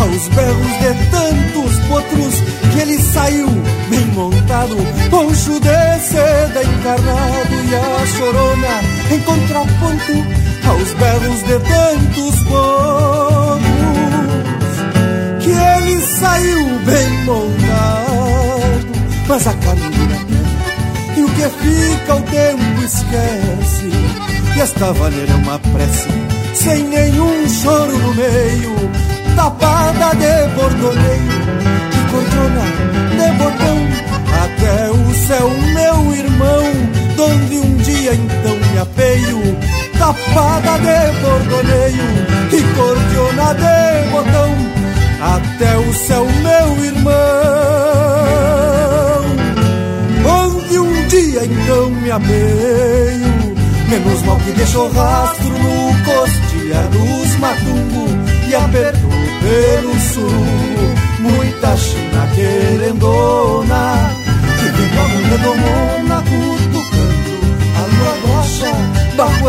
aos berros de tantos potros, que ele saiu bem montado, poncho de seda encarnado, e a chorona em contraponto, aos berros de tantos potros que ele saiu bem montado, mas a terra, e o que fica o tempo esquece. E esta vaneira é uma prece Sem nenhum choro no meio. Tapada de bordoneio E cordona de botão Até o céu, meu irmão Donde um dia então me apeio. Tapada de bordoneio E cordiona de botão Até o céu, meu irmão. Dia então me apeio Menos mal que deixou rastro no costilhar dos matungo E apertou pelo surungo Muita china querendona Que vem com redomona cutucando A lua rocha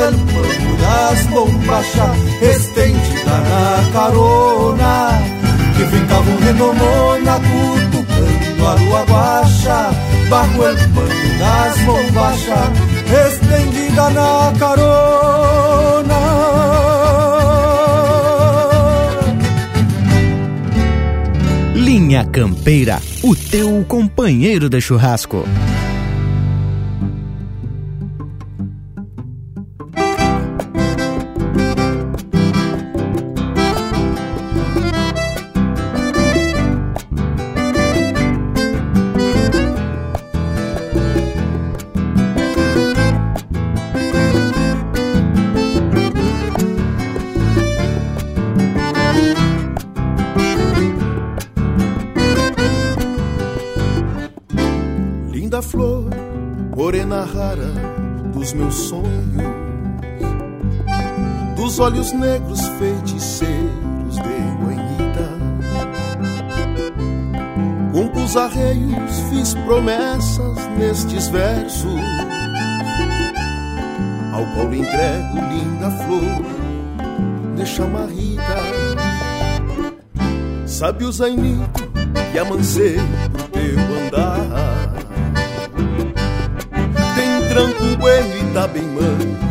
el pano das bombachas Estendida na carona ficava um redomona cutucando a lua guacha pano das bombachas, estendida na carona. Linha Campeira, o teu companheiro de churrasco. Olhos negros feiticeiros de guanhita. Com arreios fiz promessas nestes versos, ao qual entrego linda flor de chamarrita. Sabe o zainito que amancei pro teu andar. Tem tranco bueno e tá bem manso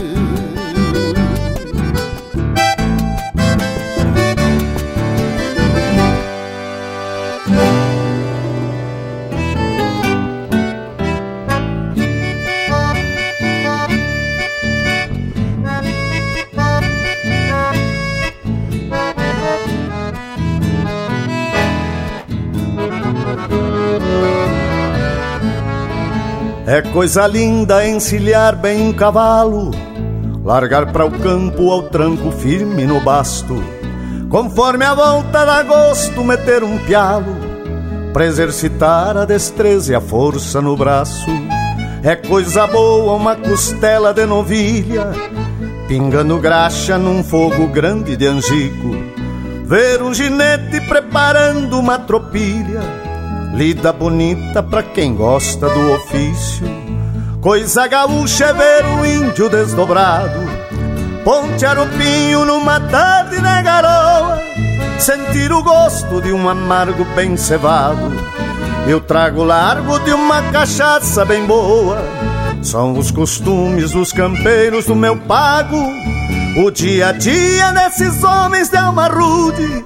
É coisa linda encilhar bem um cavalo, largar para o campo ao tranco firme no basto. Conforme a volta dá gosto meter um pialo, pra exercitar a destreza e a força no braço. É coisa boa uma costela de novilha, pingando graxa num fogo grande de angico. Ver um ginete preparando uma tropilha Lida bonita pra quem gosta do ofício. Coisa gaúcha é ver o índio desdobrado. Ponte arupinho numa tarde na garoa. Sentir o gosto de um amargo bem cevado. Eu trago largo de uma cachaça bem boa. São os costumes dos campeiros do meu pago. O dia a dia desses homens de alma rude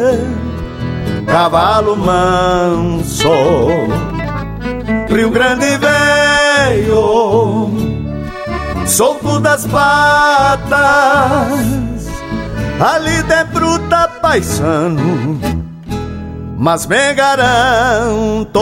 cavalo manso. Rio Grande veio, solto das patas, ali de bruta paisano, mas me garanto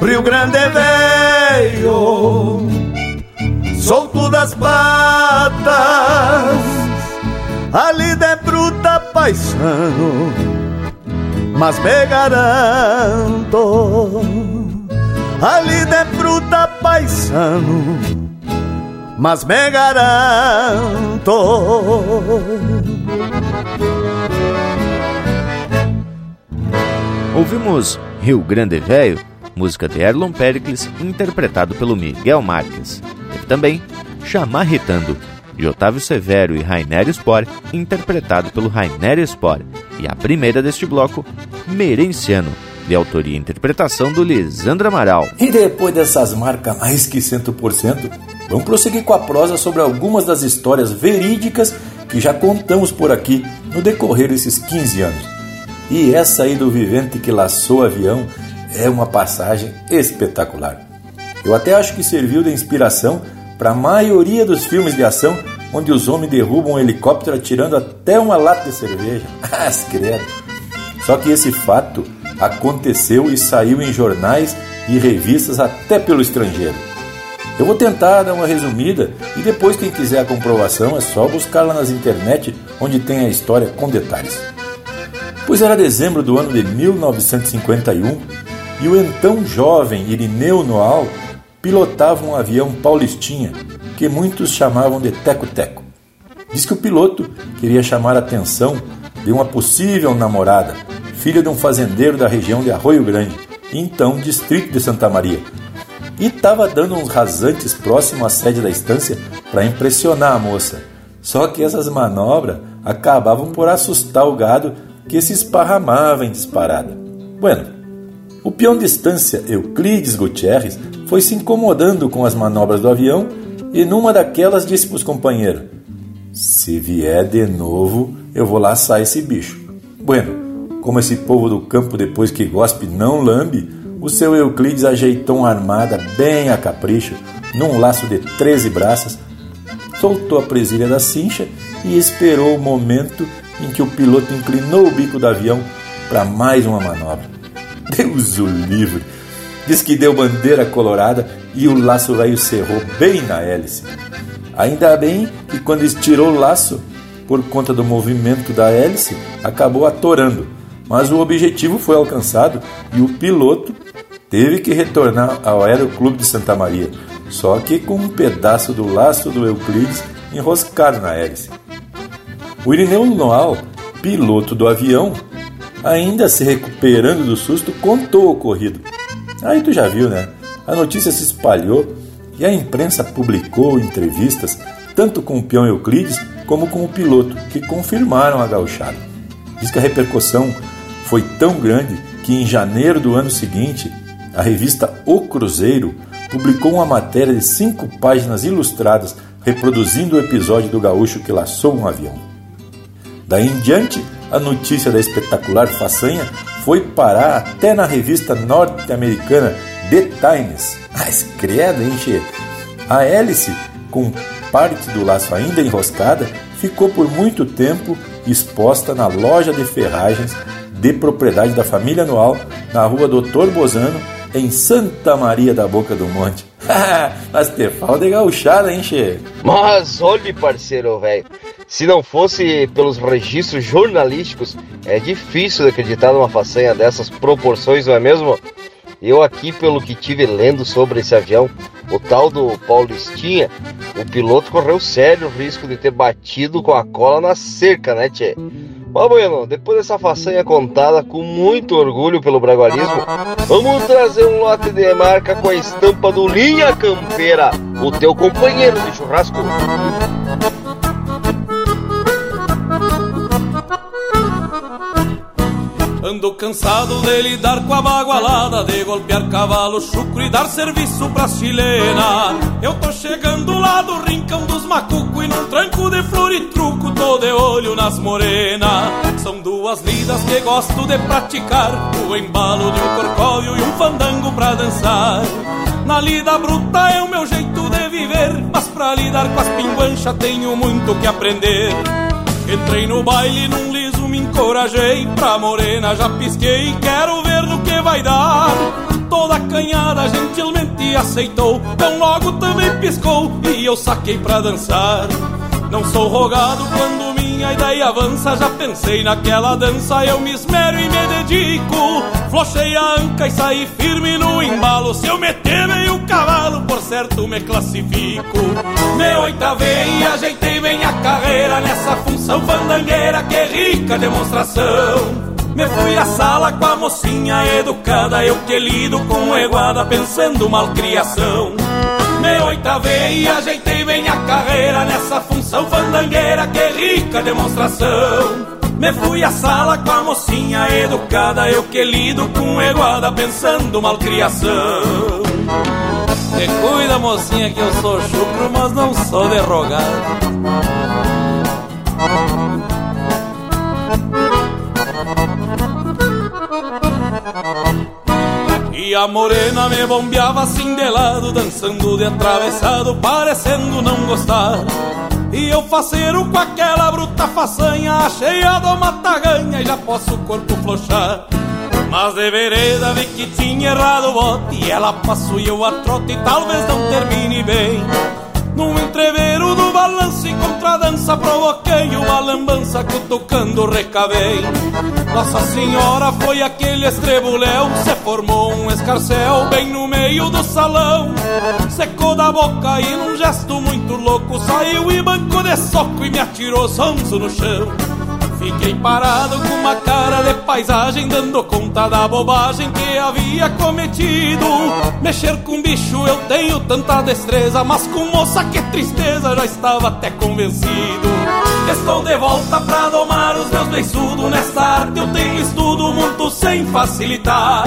Rio Grande veio, solto das patas, ali de bruta paisano, mas me garanto, ali de bruta paisano, mas me garanto. Ouvimos Rio Grande Velho música de Erlon Pericles, interpretado pelo Miguel Marques. Teve também Chamarretando, de Otávio Severo e Rainer Spore, interpretado pelo Rainer Spore. E a primeira deste bloco, Merenciano, de autoria e interpretação do Lisandro Amaral. E depois dessas marcas mais que 100%, vamos prosseguir com a prosa sobre algumas das histórias verídicas que já contamos por aqui no decorrer desses 15 anos. E essa aí do vivente que laçou avião é uma passagem espetacular. Eu até acho que serviu de inspiração para a maioria dos filmes de ação onde os homens derrubam um helicóptero atirando até uma lata de cerveja. As credo. Só que esse fato aconteceu e saiu em jornais e revistas até pelo estrangeiro. Eu vou tentar dar uma resumida e depois quem quiser a comprovação é só buscar lá nas internet onde tem a história com detalhes. Pois era dezembro do ano de 1951 e o então jovem Irineu Noal pilotava um avião paulistinha que muitos chamavam de teco-teco. Diz que o piloto queria chamar a atenção de uma possível namorada, filha de um fazendeiro da região de Arroio Grande, então distrito de Santa Maria, e estava dando uns rasantes próximo à sede da estância para impressionar a moça. Só que essas manobras acabavam por assustar o gado que se esparramava em disparada. Bueno, o peão de estância Euclides Gutierrez foi se incomodando com as manobras do avião e numa daquelas disse para os companheiros: Se vier de novo, eu vou laçar esse bicho. Bueno, como esse povo do campo depois que gospe não lambe, o seu Euclides ajeitou uma armada bem a capricho, num laço de 13 braças, soltou a presilha da cincha e esperou o momento em que o piloto inclinou o bico do avião para mais uma manobra. Deus o livre! Diz que deu bandeira colorada e o laço velho cerrou bem na hélice. Ainda bem que quando estirou o laço, por conta do movimento da hélice, acabou atorando, mas o objetivo foi alcançado e o piloto teve que retornar ao Aeroclube de Santa Maria, só que com um pedaço do laço do Euclides enroscado na hélice. O Irineu Noal, piloto do avião, ainda se recuperando do susto, contou o ocorrido. Aí tu já viu, né? A notícia se espalhou e a imprensa publicou entrevistas tanto com o peão Euclides como com o piloto, que confirmaram a gauchada. Diz que a repercussão foi tão grande que em janeiro do ano seguinte, a revista O Cruzeiro publicou uma matéria de cinco páginas ilustradas reproduzindo o episódio do gaúcho que laçou um avião. Daí em diante, a notícia da espetacular façanha foi parar até na revista norte-americana The Times. Mas credo, hein, che? A hélice, com parte do laço ainda enroscada, ficou por muito tempo exposta na loja de ferragens de propriedade da família Anual, na rua Doutor Bozano, em Santa Maria da Boca do Monte. Mas te falta gauchada, hein, che? Mas olhe, parceiro, velho. Se não fosse pelos registros jornalísticos, é difícil acreditar numa façanha dessas proporções, não é mesmo? Eu aqui, pelo que tive lendo sobre esse avião, o tal do Paulistinha, o piloto correu sério risco de ter batido com a cola na cerca, né, tchê? Mas, bueno, depois dessa façanha contada com muito orgulho pelo bragualismo, vamos trazer um lote de marca com a estampa do Linha Campeira, o teu companheiro de churrasco. Ando cansado de lidar com a bagualada De golpear cavalo chucro e dar serviço pra chilena Eu tô chegando lá do rincão dos macuco E num tranco de flor e truco tô de olho nas morenas. São duas lidas que gosto de praticar O embalo de um corcóvio e um fandango pra dançar. Na lida bruta é o meu jeito de viver Mas pra lidar com as pinguanchas tenho muito que aprender. Entrei no baile num me encorajei Pra morena já pisquei, quero ver no que vai dar. Toda canhada gentilmente aceitou Tão logo também piscou e eu saquei pra dançar. Não sou rogado quando minha ideia avança Já pensei naquela dança, eu me esmero e me dedico. Flochei a anca e saí firme no embalo. Se eu meter meio cavalo, por certo me classifico. Me oitavei e ajeitei bem a carreira Nessa função fandangueira, que rica demonstração me fui à sala com a mocinha educada Eu que lido com eguada pensando malcriação. Me oitavei e ajeitei bem a carreira Nessa função fandangueira, que rica demonstração. Me fui à sala com a mocinha educada Eu que lido com eguada pensando malcriação. Te cuida mocinha que eu sou chucro Mas não sou derrogado E a morena me bombeava assim de lado, dançando de atravessado, parecendo não gostar. E eu faceiro com aquela bruta façanha, cheia do mataganha e já posso o corpo flochar. Mas de vereda vi que tinha errado o bote, e ela passou e eu a trote, e talvez não termine bem. Num entreveiro do balanço e contradança Provoquei uma lambança que tocando recavei Nossa Senhora foi aquele estrebuléu Se formou um escarcel bem no meio do salão. Secou da boca e num gesto muito louco Saiu e bancou de soco e me atirou sonso no chão. Fiquei parado com uma cara de paisagem, dando conta da bobagem que havia cometido. Mexer com bicho eu tenho tanta destreza, mas com moça que tristeza, já estava até convencido. Estou de volta pra domar os meus beiçudos. Nesta arte eu tenho estudo muito sem facilitar.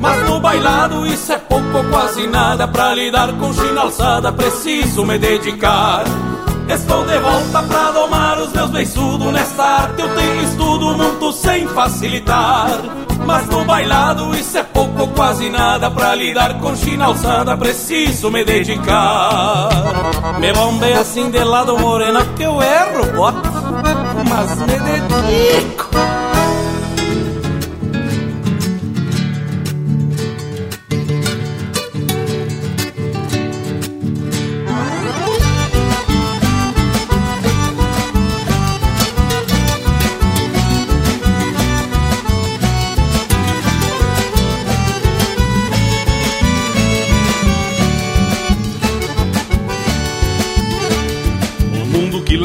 Mas no bailado isso é pouco ou quase nada. Pra lidar com china alçada preciso me dedicar. Estou de volta pra domar os meus beiçudos. Nesta arte eu tenho estudo muito sem facilitar. Mas no bailado isso é pouco ou quase nada. Pra lidar com china alçada preciso me dedicar. Me bombei assim de lado morena que eu erro, bota Mas me dedico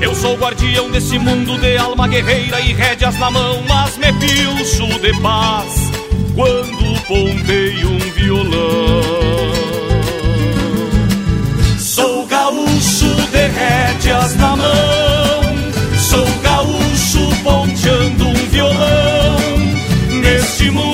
Eu sou guardião desse mundo de alma guerreira e rédeas na mão, mas me pilcho de paz quando ponteio um violão. Sou gaúcho de rédeas na mão, sou gaúcho ponteando um violão. Neste mundo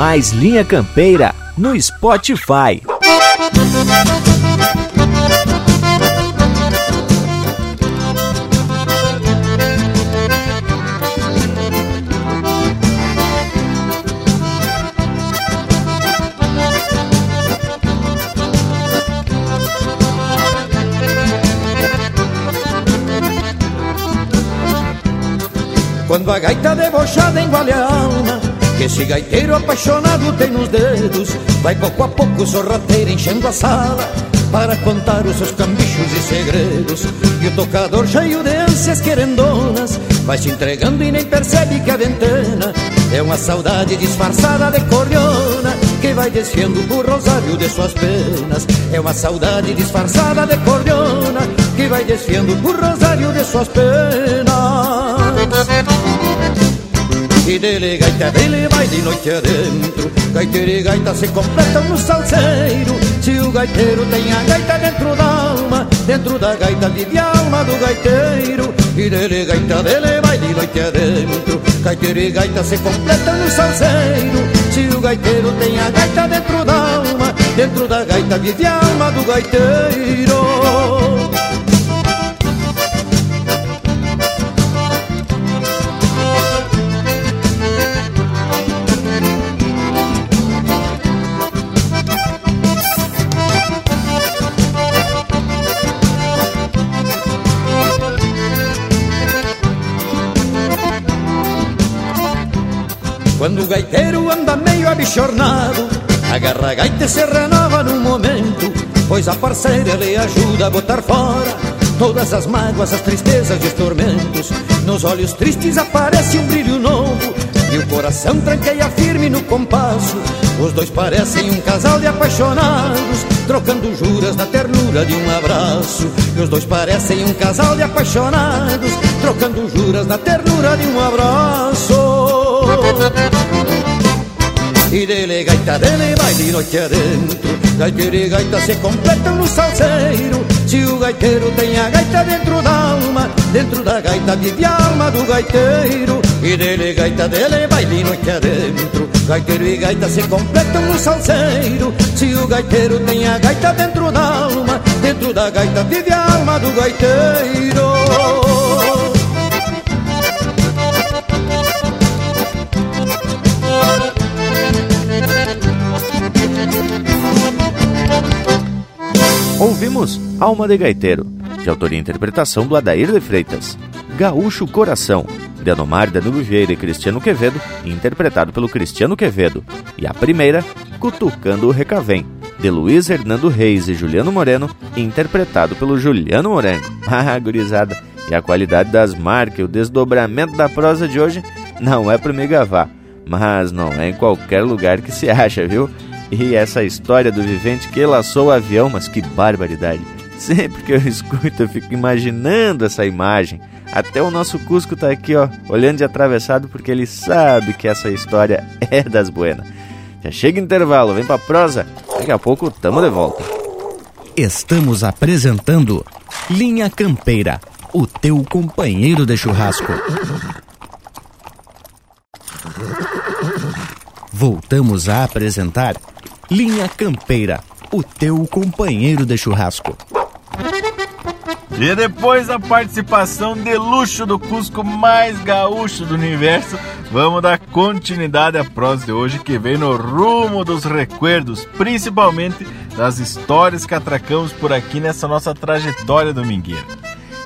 mais Linha Campeira no Spotify. Quando a gaita debochada engole a alma Que esse gaiteiro apaixonado tem nos dedos Vai pouco a pouco sorrateiro enchendo a sala Para contar os seus cambichos e segredos. E o tocador cheio de ânsias querendonas Vai se entregando e nem percebe que a ventana É uma saudade disfarçada de cordiona Que vai descendo por rosário de suas penas. É uma saudade disfarçada de cordiona Que vai descendo por rosário de suas penas e dele gaita dele vai de noite adentro. Gaiteiro e gaita se completam no salseiro. Se o gaiteiro tem a gaita dentro da alma Dentro da gaita vive a alma do gaiteiro. E dele gaita dele vai de noite adentro. Gaiteiro e gaita se completam no salseiro. Se o gaiteiro tem a gaita dentro da alma Dentro da gaita vive a alma do gaiteiro gaiteiro anda meio abichornado a gaita e se renova num momento Pois a parceira lhe ajuda a botar fora Todas as mágoas, as tristezas e os tormentos. Nos olhos tristes aparece um brilho novo E o coração tranqueia firme no compasso. Os dois parecem um casal de apaixonados Trocando juras na ternura de um abraço. E os dois parecem um casal de apaixonados Trocando juras na ternura de um abraço e dele gaita dele vai de noite adentro Gaiteiro e gaita se completam no salseiro. Se o gaiteiro tem a gaita dentro da alma Dentro da gaita vive a alma do gaiteiro. E dele gaita dele vai de noite adentro Gaiteiro e gaita se completam no salseiro. Se o gaiteiro tem a gaita dentro da alma Dentro da gaita vive a alma do gaiteiro Ouvimos Alma de Gaiteiro, de autoria e interpretação do Adair de Freitas. Gaúcho Coração, de Anomar Danilo Vieira e Cristiano Quevedo, interpretado pelo Cristiano Quevedo. E a primeira, Cutucando o Recavém, de Luiz Hernando Reis e Juliano Moreno, interpretado pelo Juliano Moreno. Ah, gurizada, e a qualidade das marcas e o desdobramento da prosa de hoje não é para me gavar, mas não é em qualquer lugar que se acha, viu? E essa história do vivente que laçou o avião, mas que barbaridade. Sempre que eu escuto, eu fico imaginando essa imagem. Até o nosso Cusco tá aqui, ó, olhando de atravessado porque ele sabe que essa história é das buenas. Já chega intervalo, vem pra prosa. Daqui a pouco tamo de volta. Estamos apresentando Linha Campeira, o teu companheiro de churrasco. Voltamos a apresentar Linha Campeira, o teu companheiro de churrasco. E depois da participação de luxo do Cusco mais gaúcho do universo, vamos dar continuidade à prosa de hoje que vem no rumo dos recuerdos, principalmente das histórias que atracamos por aqui nessa nossa trajetória domingueira.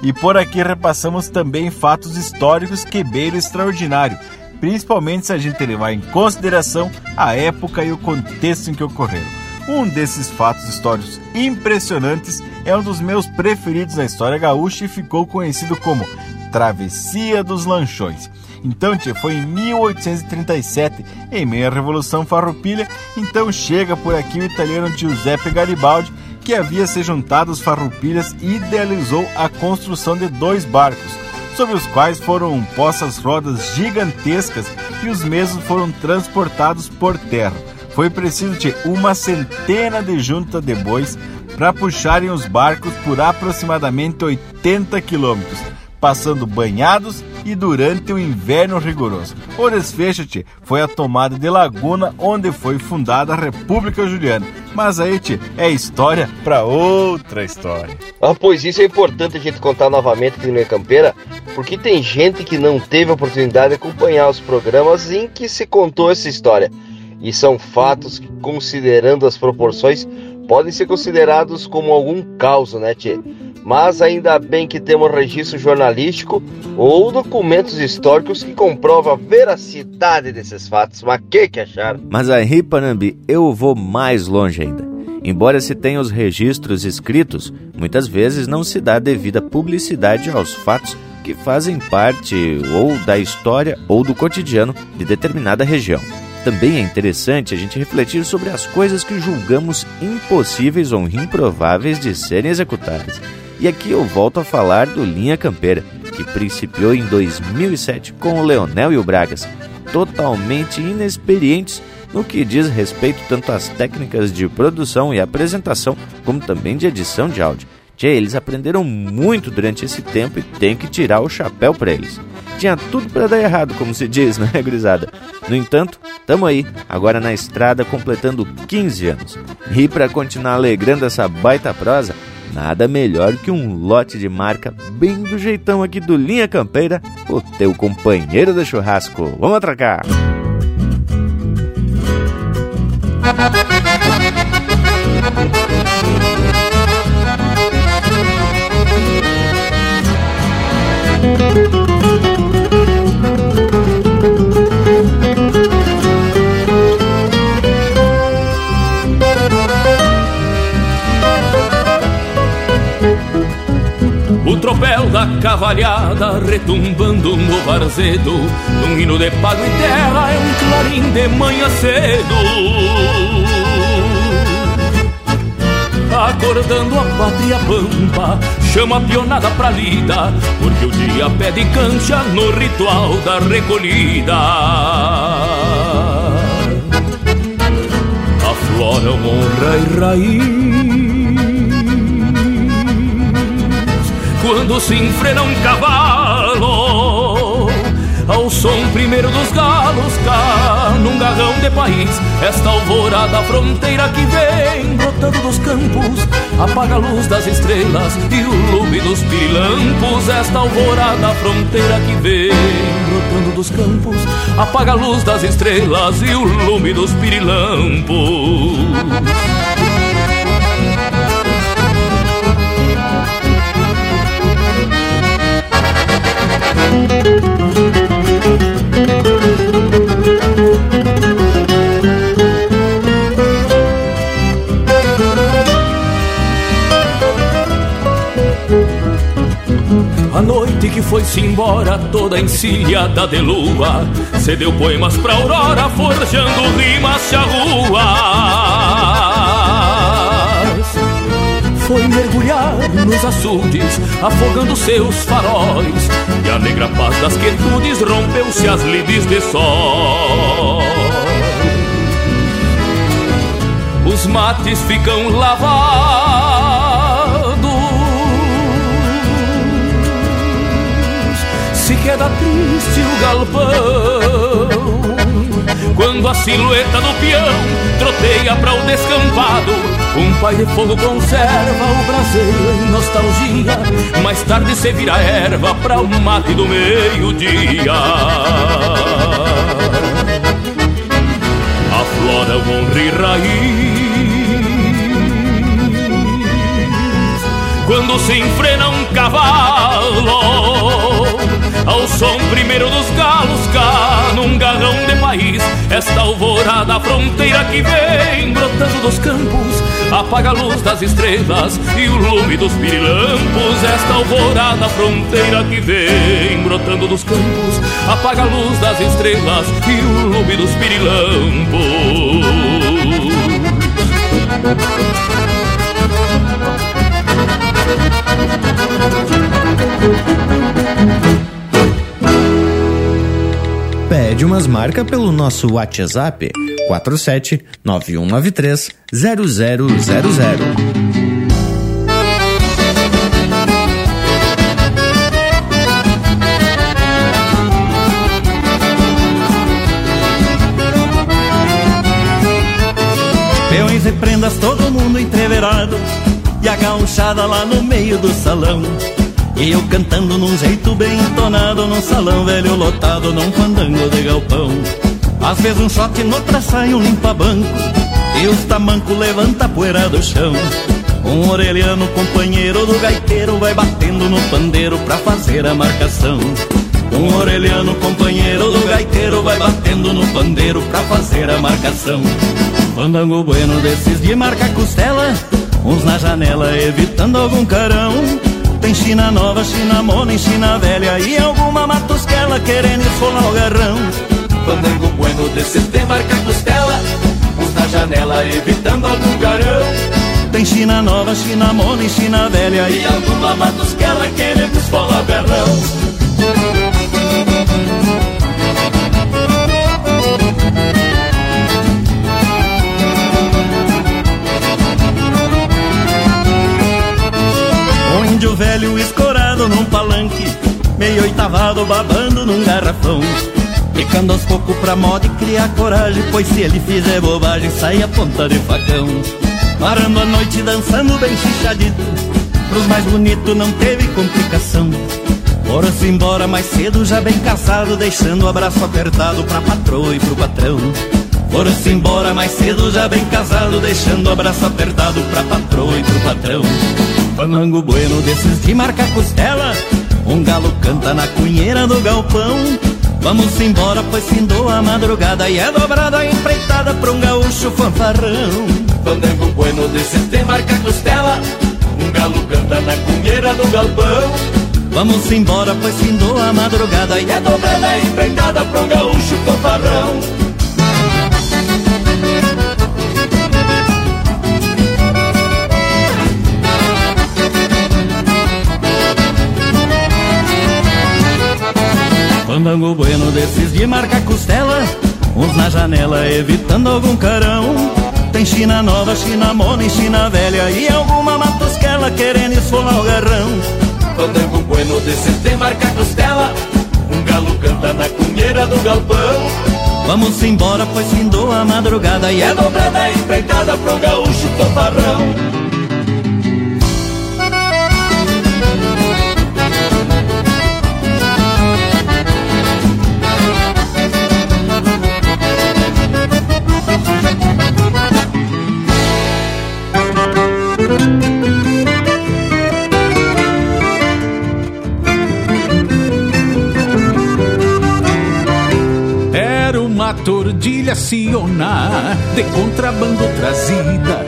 E por aqui repassamos também fatos históricos que beiram extraordinário, principalmente se a gente levar em consideração a época e o contexto em que ocorreram. Um desses fatos históricos impressionantes é um dos meus preferidos na história gaúcha e ficou conhecido como Travessia dos Lanchões. Então, tia, foi em 1837, em meio à Revolução Farroupilha, então chega por aqui o italiano Giuseppe Garibaldi, que havia se juntado aos farroupilhas e idealizou a construção de dois barcos, sobre os quais foram postas rodas gigantescas e os mesmos foram transportados por terra. Foi preciso ter uma centena de junta de bois para puxarem os barcos por aproximadamente 80 quilômetros, passando banhados e durante o inverno rigoroso. O desfecho tchê, foi a tomada de Laguna, onde foi fundada a República Juliana. Mas aí, tchê, é história para outra história. Ah, pois isso é importante a gente contar novamente aqui no Minha Campeira, porque tem gente que não teve a oportunidade de acompanhar os programas em que se contou essa história. E são fatos que, considerando as proporções, podem ser considerados como algum caos, né, Tchê? Mas ainda bem que temos registro jornalístico ou documentos históricos que comprovam a veracidade desses fatos. Mas que que acharam? Mas aí, Panambi, eu vou mais longe ainda. Embora se tenha os registros escritos, muitas vezes não se dá devida publicidade aos fatos que fazem parte ou da história ou do cotidiano de determinada região. Também é interessante a gente refletir sobre as coisas que julgamos impossíveis ou improváveis de serem executadas. E aqui eu volto a falar do Linha Campeira, que principiou em 2007 com o Leonel e o Bragas, totalmente inexperientes no que diz respeito tanto às técnicas de produção e apresentação, como também de edição de áudio. Tchê, eles aprenderam muito durante esse tempo e tem que tirar o chapéu para eles. Tinha tudo para dar errado, como se diz, né, gurizada? No entanto, tamo aí, agora na estrada completando 15 anos. E para continuar alegrando essa baita prosa, nada melhor que um lote de marca bem do jeitão aqui do Linha Campeira, o teu companheiro de churrasco. Vamos atracar! O cavalhada retumbando no varzedo Num hino de pago e terra é um clarim de manhã cedo. Acordando a pátria pampa Chama a pionada pra lida Porque o dia pede cancha no ritual da recolhida. Afloram honra e raiz quando se enfrena um cavalo Ao som primeiro dos galos cá num garrão de país Esta alvorada fronteira que vem brotando dos campos Apaga a luz das estrelas e o lume dos pirilampos Esta alvorada fronteira que vem brotando dos campos Apaga a luz das estrelas e o lume dos pirilampos A noite que foi-se embora toda encilhada de lua Cedeu poemas pra aurora forjando rimas charruas Foi mergulhar nos açudes afogando seus faróis E a negra paz das quietudes rompeu-se as lides de sol. Os mates ficam lavados. Se queda triste o galpão Quando a silhueta do peão troteia para o descampado Um pai de fogo conserva o braseiro em nostalgia. Mais tarde se vira erva para o mate do meio-dia. Aflora o honra e raiz. Quando se enfrena um cavalo Ao som primeiro dos galos cá num garrão de país Esta alvorada fronteira que vem brotando dos campos Apaga a luz das estrelas e o lume dos pirilampos Esta alvorada fronteira que vem brotando dos campos Apaga a luz das estrelas e o lume dos pirilampos vítimas, marca pelo nosso WhatsApp 47 9193 0000. Eu em prendas, todo mundo entreverado E a gauchada lá no meio do salão e eu cantando num jeito bem entonado Num salão velho lotado, num fandango de galpão Às vezes um shot, noutra sai um limpa-banco E os tamancos levanta a poeira do chão um orelhano companheiro do gaiteiro vai batendo no pandeiro pra fazer a marcação. Um orelhano companheiro do gaiteiro vai batendo no pandeiro pra fazer a marcação. Fandango bueno desses de marca costela, uns na janela evitando algum carão. Tem China nova, China mona China velha e alguma matusquela querendo esfolar o garrão. Fandango bueno de marca costela, uns na janela evitando algum garão. Tem China nova, China mona e China velha E alguma matos que ela queremos esfolar Um índio velho escorado num palanque Meio oitavado babando num garrafão. Ficando aos poucos pra moda e criar coragem Pois se ele fizer bobagem sai a ponta de facão. Parando a noite dançando bem chichadito Pros mais bonitos não teve complicação. Foram-se embora mais cedo já bem casado Deixando o abraço apertado pra patroa e pro patrão. Foram-se embora mais cedo já bem casado Deixando o abraço apertado pra patroa e pro patrão Panango bueno desses de marca costela. Um galo canta na cunheira do galpão. Vamos embora, pois findou a madrugada E é dobrada empreitada pra um gaúcho fanfarrão. Fandango bueno desses de marca costela. Um galo canta na cunheira do galpão. Vamos embora, pois findou a madrugada E é dobrada empreitada pro gaúcho fanfarrão Fandango bueno desses de marca costela Uns na janela evitando algum carão. Tem China nova, China mona e China velha E alguma matosquela querendo esfolar o garrão. Fandango bueno desses de marca costela Um galo canta na cunheira do galpão. Vamos embora, pois findou a madrugada E é dobrada empreitada pro gaúcho toparrão tordilha Siona de contrabando trazida.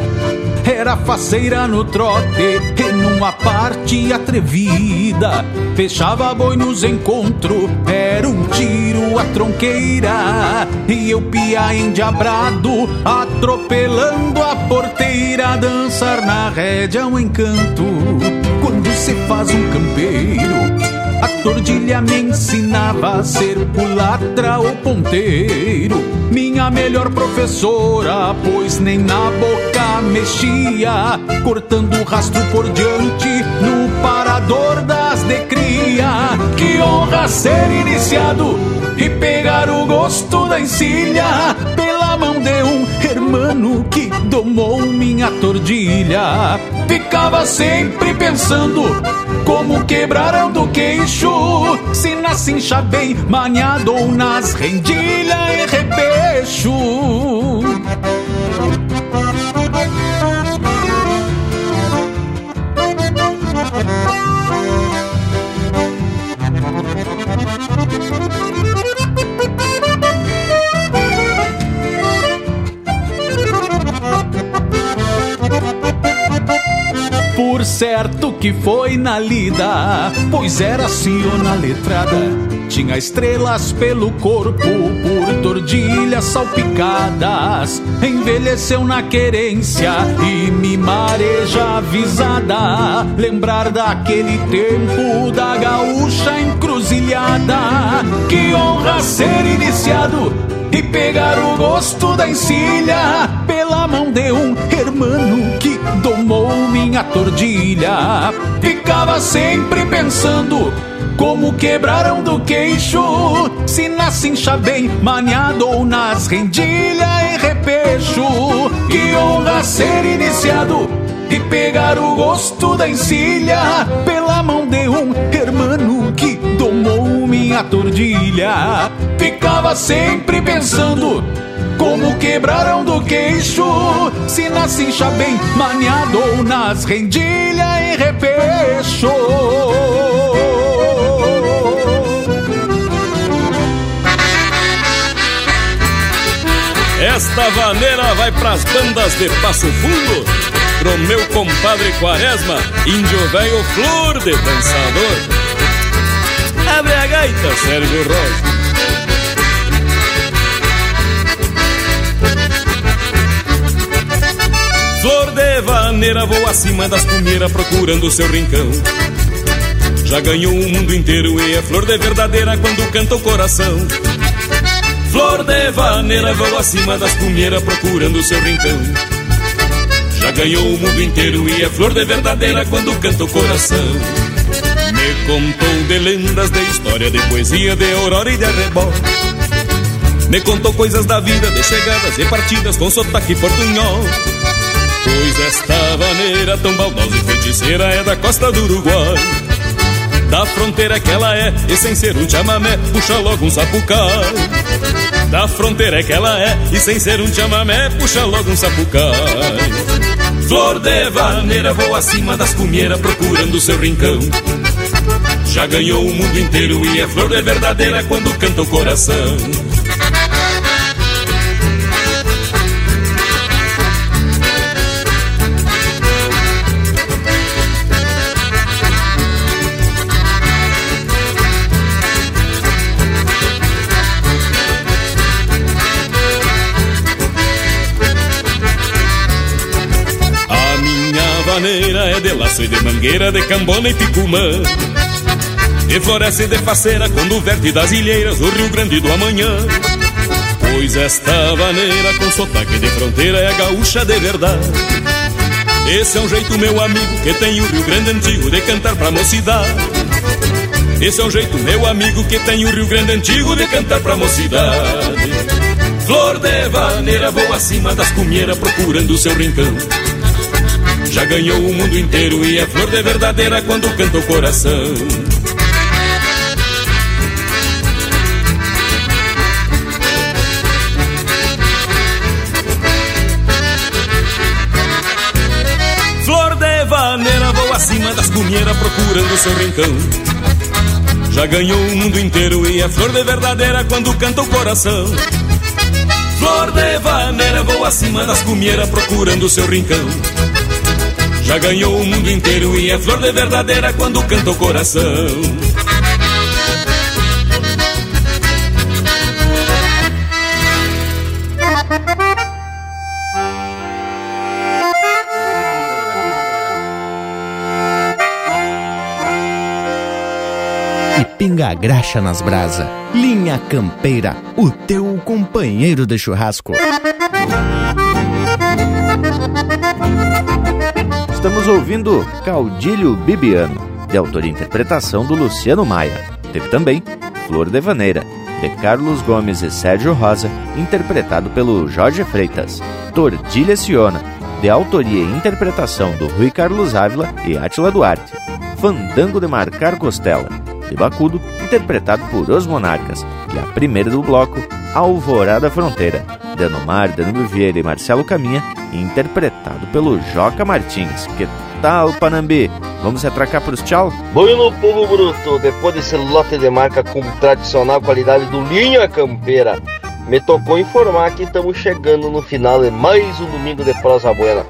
Era faceira no trote e numa parte atrevida. Fechava boi nos encontros, era um tiro a tronqueira. E eu pia endiabrado, atropelando a porteira. Dançar na rédea um encanto, quando se faz um campeiro. A tordilha me ensinava a ser culatra ou ponteiro. Minha melhor professora, pois nem na boca mexia. Cortando o rastro por diante no parador das de cria. Que honra ser iniciado e pegar o gosto da encilha pela mão de um hermano que domou minha tordilha. Ficava sempre pensando como quebraram do queixo? Se na cincha bem maniado ou nas rendilhas em repecho certo que foi na lida, pois era Siona letrada. Tinha estrelas pelo corpo, por tordilhas salpicadas. Envelheceu na querência e me mareja avisada. Lembrar daquele tempo da gaúcha encruzilhada. Que honra ser iniciado e pegar o gosto da encilha pela mão de um hermano que domou minha tordilha. Ficava sempre pensando como quebraram do queixo, se na cincha bem maniado ou nas rendilhas em repecho. Que honra ser iniciado e pegar o gosto da encilha pela mão de um hermano que domou minha tordilha. Ficava sempre pensando como quebraram do queixo Se na cincha bem maniado ou nas rendilhas em repecho Esta vaneira vai pras bandas de Passo Fundo. Pro meu compadre Quaresma Índio velho flor de dançador. Abre a gaita, Sérgio Rosa Flor de vaneira voa acima das cumeiras procurando seu rincão. Já ganhou o mundo inteiro e é flor de verdadeira quando canta o coração. Flor de vaneira voa acima das cumeiras procurando seu rincão. Já ganhou o mundo inteiro e é flor de verdadeira quando canta o coração. Me contou de lendas, de história, de poesia, de aurora e de arrebol. Me contou coisas da vida, de chegadas e partidas com sotaque portunhol. Pois esta vaneira tão baldosa e feiticeira é da costa do Uruguai. Da fronteira que ela é, e sem ser um chamamé, puxa logo um sapucai. Da fronteira que ela é, e sem ser um chamamé, puxa logo um sapucai. Flor de vaneira voa acima das cumeiras procurando seu rincão. Já ganhou o mundo inteiro e é flor de verdadeira quando canta o coração de laço e de mangueira, de cambona e picumã. E floresce de faceira quando verte das ilheiras do Rio Grande do Amanhã. Pois esta vaneira com sotaque de fronteira é gaúcha de verdade. Esse é um jeito, meu amigo, que tem o Rio Grande Antigo de cantar pra mocidade. Esse é um jeito, meu amigo, que tem o Rio Grande Antigo de cantar pra mocidade. Flor de vaneira voa acima das cumeiras procurando seu rincão. Já ganhou o mundo inteiro e é flor de verdadeira quando canta o coração. Flor de vaneira voa acima das cunheiras procurando seu rincão. Já ganhou o mundo inteiro e é flor de verdadeira quando canta o coração. Flor de vaneira voa acima das cumeiras procurando seu rincão. Já ganhou o mundo inteiro e é flor de verdadeira quando canta o coração. E pinga a graxa nas brasa. Linha Campeira, o teu companheiro de churrasco. Estamos ouvindo Caudilho Bibiano, de autoria e interpretação do Luciano Maia. Teve também Flor de Vaneira, de Carlos Gomes e Sérgio Rosa, interpretado pelo Jorge Freitas. Tordilha Ciona, de autoria e interpretação do Rui Carlos Ávila e Átila Duarte. Fandango de Marcar Costela, de Bacudo, interpretado por Os Monarcas. E a primeira do bloco, Alvorada Fronteira, de Anomar, Danilo Vieira e Marcelo Caminha, interpretado pelo Joca Martins. Que tal, Panambi? Vamos atracar pros tchau? Bueno, povo bruto, depois desse lote de marca com tradicional qualidade do Linha Campeira, me tocou informar que estamos chegando no final de mais um domingo de prosa buena,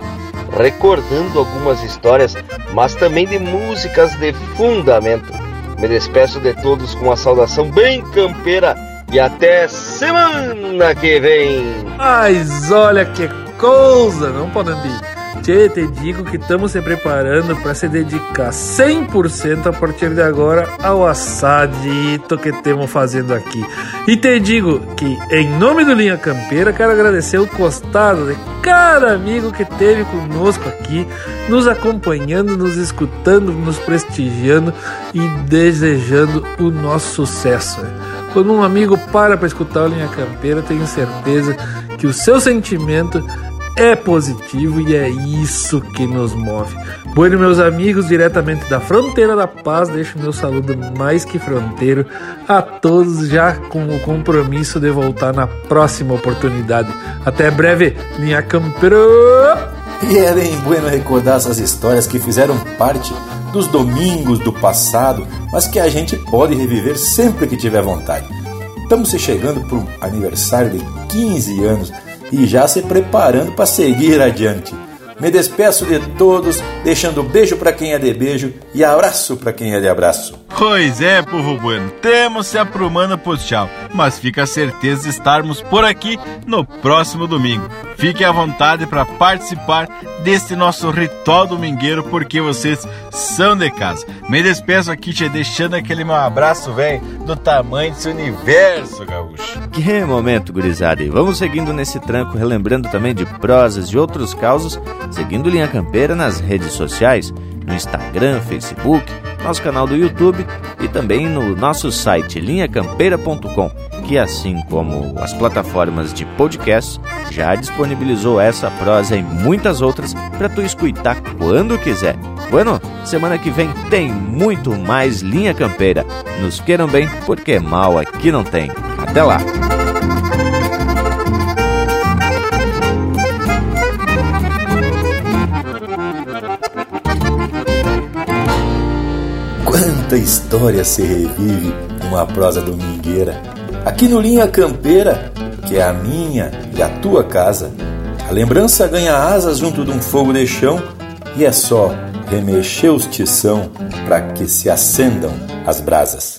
recordando algumas histórias, mas também de músicas de fundamento. Me despeço de todos com uma saudação bem campeira e até semana que vem. Mas olha que coisa, não, Panambi? Tchê, te digo que estamos se preparando para se dedicar 100% a partir de agora ao assadito que estamos fazendo aqui. E te digo que, em nome do Linha Campeira, quero agradecer o costado de cada amigo que esteve conosco aqui, nos acompanhando, nos escutando, nos prestigiando e desejando o nosso sucesso. Quando um amigo para para escutar o Linha Campeira, tenho certeza que o seu sentimento é positivo e é isso que nos move. Bueno, meus amigos, diretamente da fronteira da paz, deixo meu saludo mais que fronteiro a todos, já com o compromisso de voltar na próxima oportunidade. Até breve, linha campeira! E é bem bueno recordar essas histórias que fizeram parte dos domingos do passado, mas que a gente pode reviver sempre que tiver vontade. Estamos chegando para um aniversário de 15 anos e já se preparando para seguir adiante. Me despeço de todos, deixando beijo para quem é de beijo e abraço para quem é de abraço. Pois é, povo bueno, temos se aprumando pro tchau, mas fica a certeza de estarmos por aqui no próximo domingo. Fique à vontade para participar deste nosso ritual domingueiro, porque vocês são de casa. Me despeço aqui, te deixando aquele meu abraço, velho, do tamanho desse universo, gaúcho. Que momento, gurizada. E vamos seguindo nesse tranco, relembrando também de prosas e outros causos, seguindo Linha Campeira nas redes sociais, no Instagram, Facebook, nosso canal do YouTube e também no nosso site linhacampeira.com, que assim como as plataformas de podcast já disponibilizou essa prosa e muitas outras para tu escutar quando quiser. Bueno, semana que vem tem muito mais Linha Campeira. Nos queiram bem, porque mal aqui não tem. Até lá! Quanta história se revive numa prosa domingueira. Aqui no Linha Campeira, que é a minha e a tua casa, a lembrança ganha asas junto de um fogo de chão e é só remexer os tição para que se acendam as brasas.